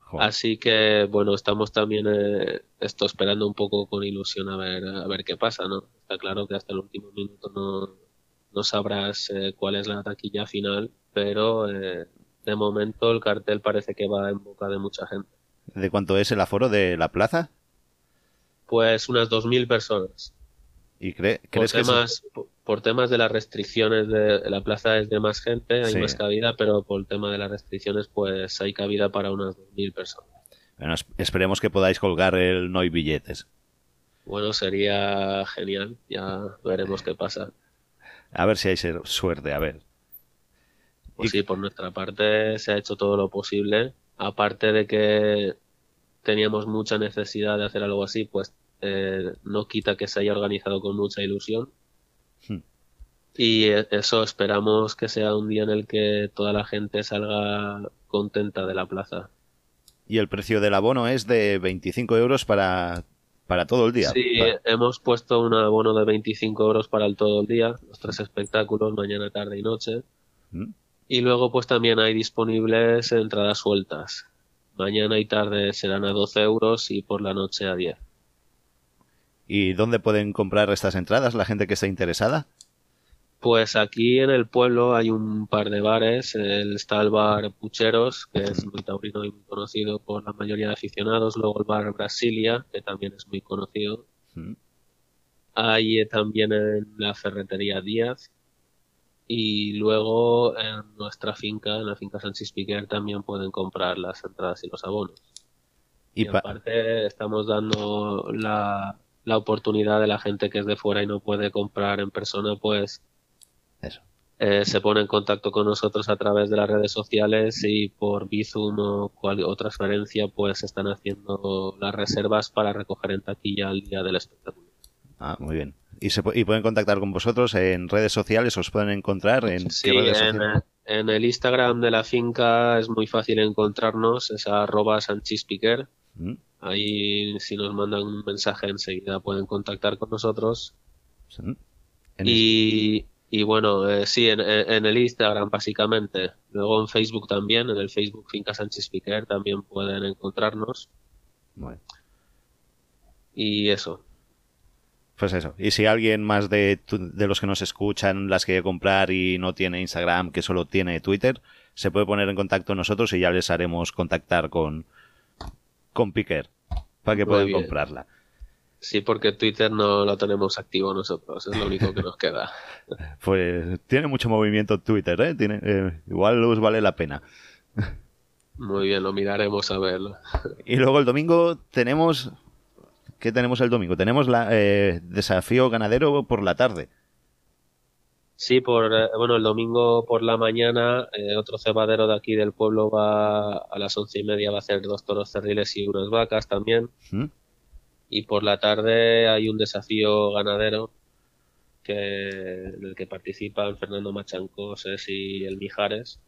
Joder. Así que, bueno, estamos también eh, esto esperando un poco con ilusión a ver, a ver qué pasa, ¿no? Está claro que hasta el último minuto no, no sabrás eh, cuál es la taquilla final, pero eh, de momento el cartel parece que va en boca de mucha gente. ¿De cuánto es el aforo de la plaza? Pues unas 2.000 personas. ¿Y cree- por crees que temas, por, por temas de las restricciones de la plaza es de más gente, hay Sí. más cabida, pero por el tema de las restricciones pues hay cabida para unas 2.000 personas. Bueno, es- esperemos que podáis colgar el no hay billetes. Bueno, sería genial, ya veremos qué pasa. A ver si hay suerte, a ver. Pues Y- sí, por nuestra parte se ha hecho todo lo posible, aparte de que teníamos mucha necesidad de hacer algo así, pues eh, no quita que se haya organizado con mucha ilusión. Hmm. Y eh, eso esperamos que sea un día en el que toda la gente salga contenta de la plaza. Y el precio del abono es de 25 euros para, para todo el día. Sí, hemos puesto un abono de 25 euros para el todo el día, los tres espectáculos, mañana, tarde y noche. ¿Mm? Y luego pues también hay disponibles entradas sueltas. Mañana y tarde serán a 12 euros y por la noche a 10. ¿Y dónde pueden comprar estas entradas la gente que esté interesada? Pues aquí en el pueblo hay un par de bares. El, está el bar Pucheros, que es muy taurino y muy conocido por la mayoría de aficionados. Luego el bar Brasilia, que también es muy conocido. ¿Mm? Hay eh, también en la ferretería Díaz. Y luego en nuestra finca, en la finca Sánchez Piquer, también pueden comprar las entradas y los abonos. Y Y pa- aparte estamos dando la, la oportunidad de la gente que es de fuera y no puede comprar en persona, pues Eso. eh, se pone en contacto con nosotros a través de las redes sociales y por Bizum o cual, o transferencia pues están haciendo las reservas para recoger en taquilla el día del espectáculo. Ah, muy bien. ¿Y, se, y pueden contactar con vosotros en redes sociales? ¿Os pueden encontrar en Sí, qué redes en, en el Instagram de la finca es muy fácil encontrarnos, es arroba sanchispiquer. ¿Mm? Ahí si nos mandan un mensaje enseguida pueden contactar con nosotros. ¿Sí? Y Y bueno, eh, sí, en, en, el Instagram básicamente. Luego en Facebook también, en el Facebook Finca Sánchez Piquer también pueden encontrarnos. Bueno. Y eso. Pues eso. Y si alguien más de, de los que nos escuchan las quiere comprar y no tiene Instagram, que solo tiene Twitter, se puede poner en contacto con nosotros y ya les haremos contactar con, con Piquer para que Muy puedan bien. comprarla. Sí, porque Twitter no lo tenemos activo nosotros, es lo único que nos queda. (laughs) Pues tiene mucho movimiento Twitter, ¿eh? Tiene, eh, igual os vale la pena. Muy bien, lo miraremos a verlo. Y luego el domingo tenemos... ¿Qué tenemos el domingo? Tenemos la eh, desafío ganadero por la tarde. Sí, por eh, bueno, el domingo por la mañana eh, otro cebadero de aquí del pueblo va a las once y media va a hacer dos toros cerriles y unas vacas también. ¿Mm? Y por la tarde hay un desafío ganadero que en el que participan Fernando Machancoses y el Mijares.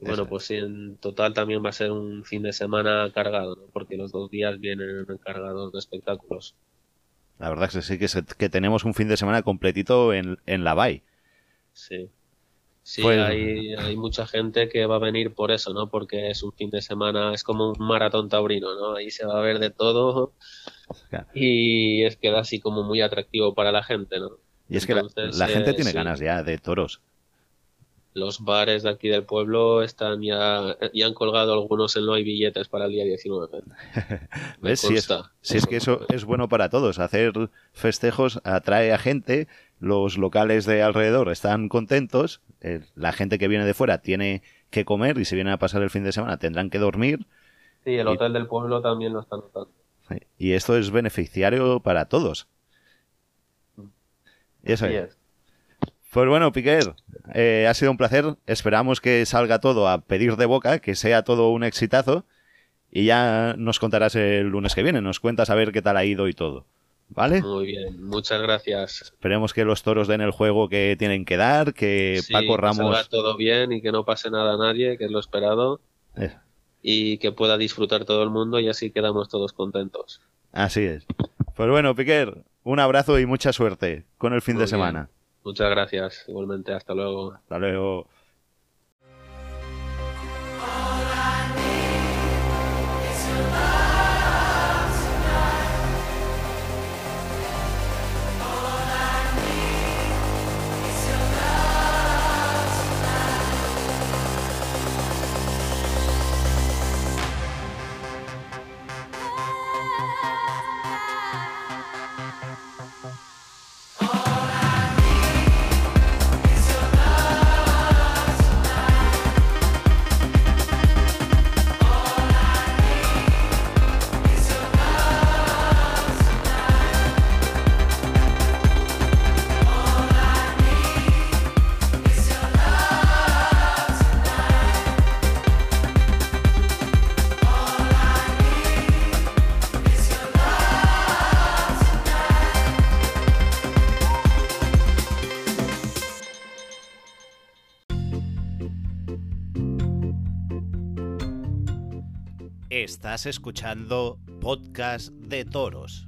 Bueno, pues sí, en total también va a ser un fin de semana cargado, ¿no? porque los dos días vienen cargados de espectáculos. La verdad es que sí que, se- que tenemos un fin de semana completito en, en la Bay. Sí. Sí, Pues- hay, hay mucha gente que va a venir por eso, ¿no? Porque es un fin de semana, es como un maratón taurino, ¿no? Ahí se va a ver de todo Claro. y es queda así como muy atractivo para la gente, ¿no? Y es que la, gente eh, tiene sí. ganas ya de toros. Los bares de aquí del pueblo están ya, ya han colgado algunos en no hay billetes para el día 19. (laughs) Me ¿Ves? Si es, si es que eso es bueno para todos. Hacer festejos atrae a gente, los locales de alrededor están contentos, eh, la gente que viene de fuera tiene que comer y si vienen a pasar el fin de semana tendrán que dormir Sí, el y- hotel del pueblo también lo está notando. y esto es beneficiario para todos. Y eso es. Es. Pues bueno, Piquer, eh, ha sido un placer. Esperamos que salga todo a pedir de boca, que sea todo un exitazo. Y ya nos contarás el lunes que viene, nos cuentas a ver qué tal ha ido y todo. ¿Vale? Muy bien, muchas gracias. Esperemos que los toros den el juego que tienen que dar, que Sí, Paco que salga Ramos... todo bien y que no pase nada a nadie, que es lo esperado. Y que pueda disfrutar todo el mundo y así quedamos todos contentos. así es. Pues bueno, Piquer, un abrazo y mucha suerte con el fin Muy de bien. semana. Muchas gracias, igualmente, hasta luego. Hasta luego. Estás escuchando Podcast de Toros.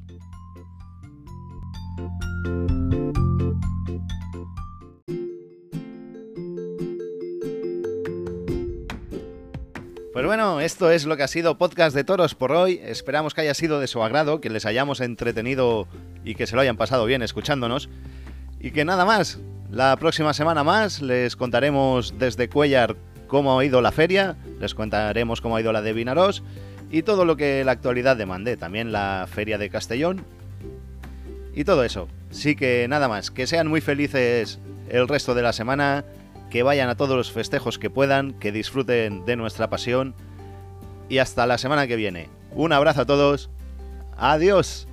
Pues bueno, esto es lo que ha sido Podcast de Toros por hoy. Esperamos que haya sido de su agrado, que les hayamos entretenido y que se lo hayan pasado bien escuchándonos. Y que nada más, la próxima semana más les contaremos desde Cuellar cómo ha ido la feria, les contaremos cómo ha ido la de Vinaros y todo lo que la actualidad demande, también la feria de Castellón y todo eso. Sí que nada más, que sean muy felices el resto de la semana, que vayan a todos los festejos que puedan, que disfruten de nuestra pasión y hasta la semana que viene. Un abrazo a todos. Adiós.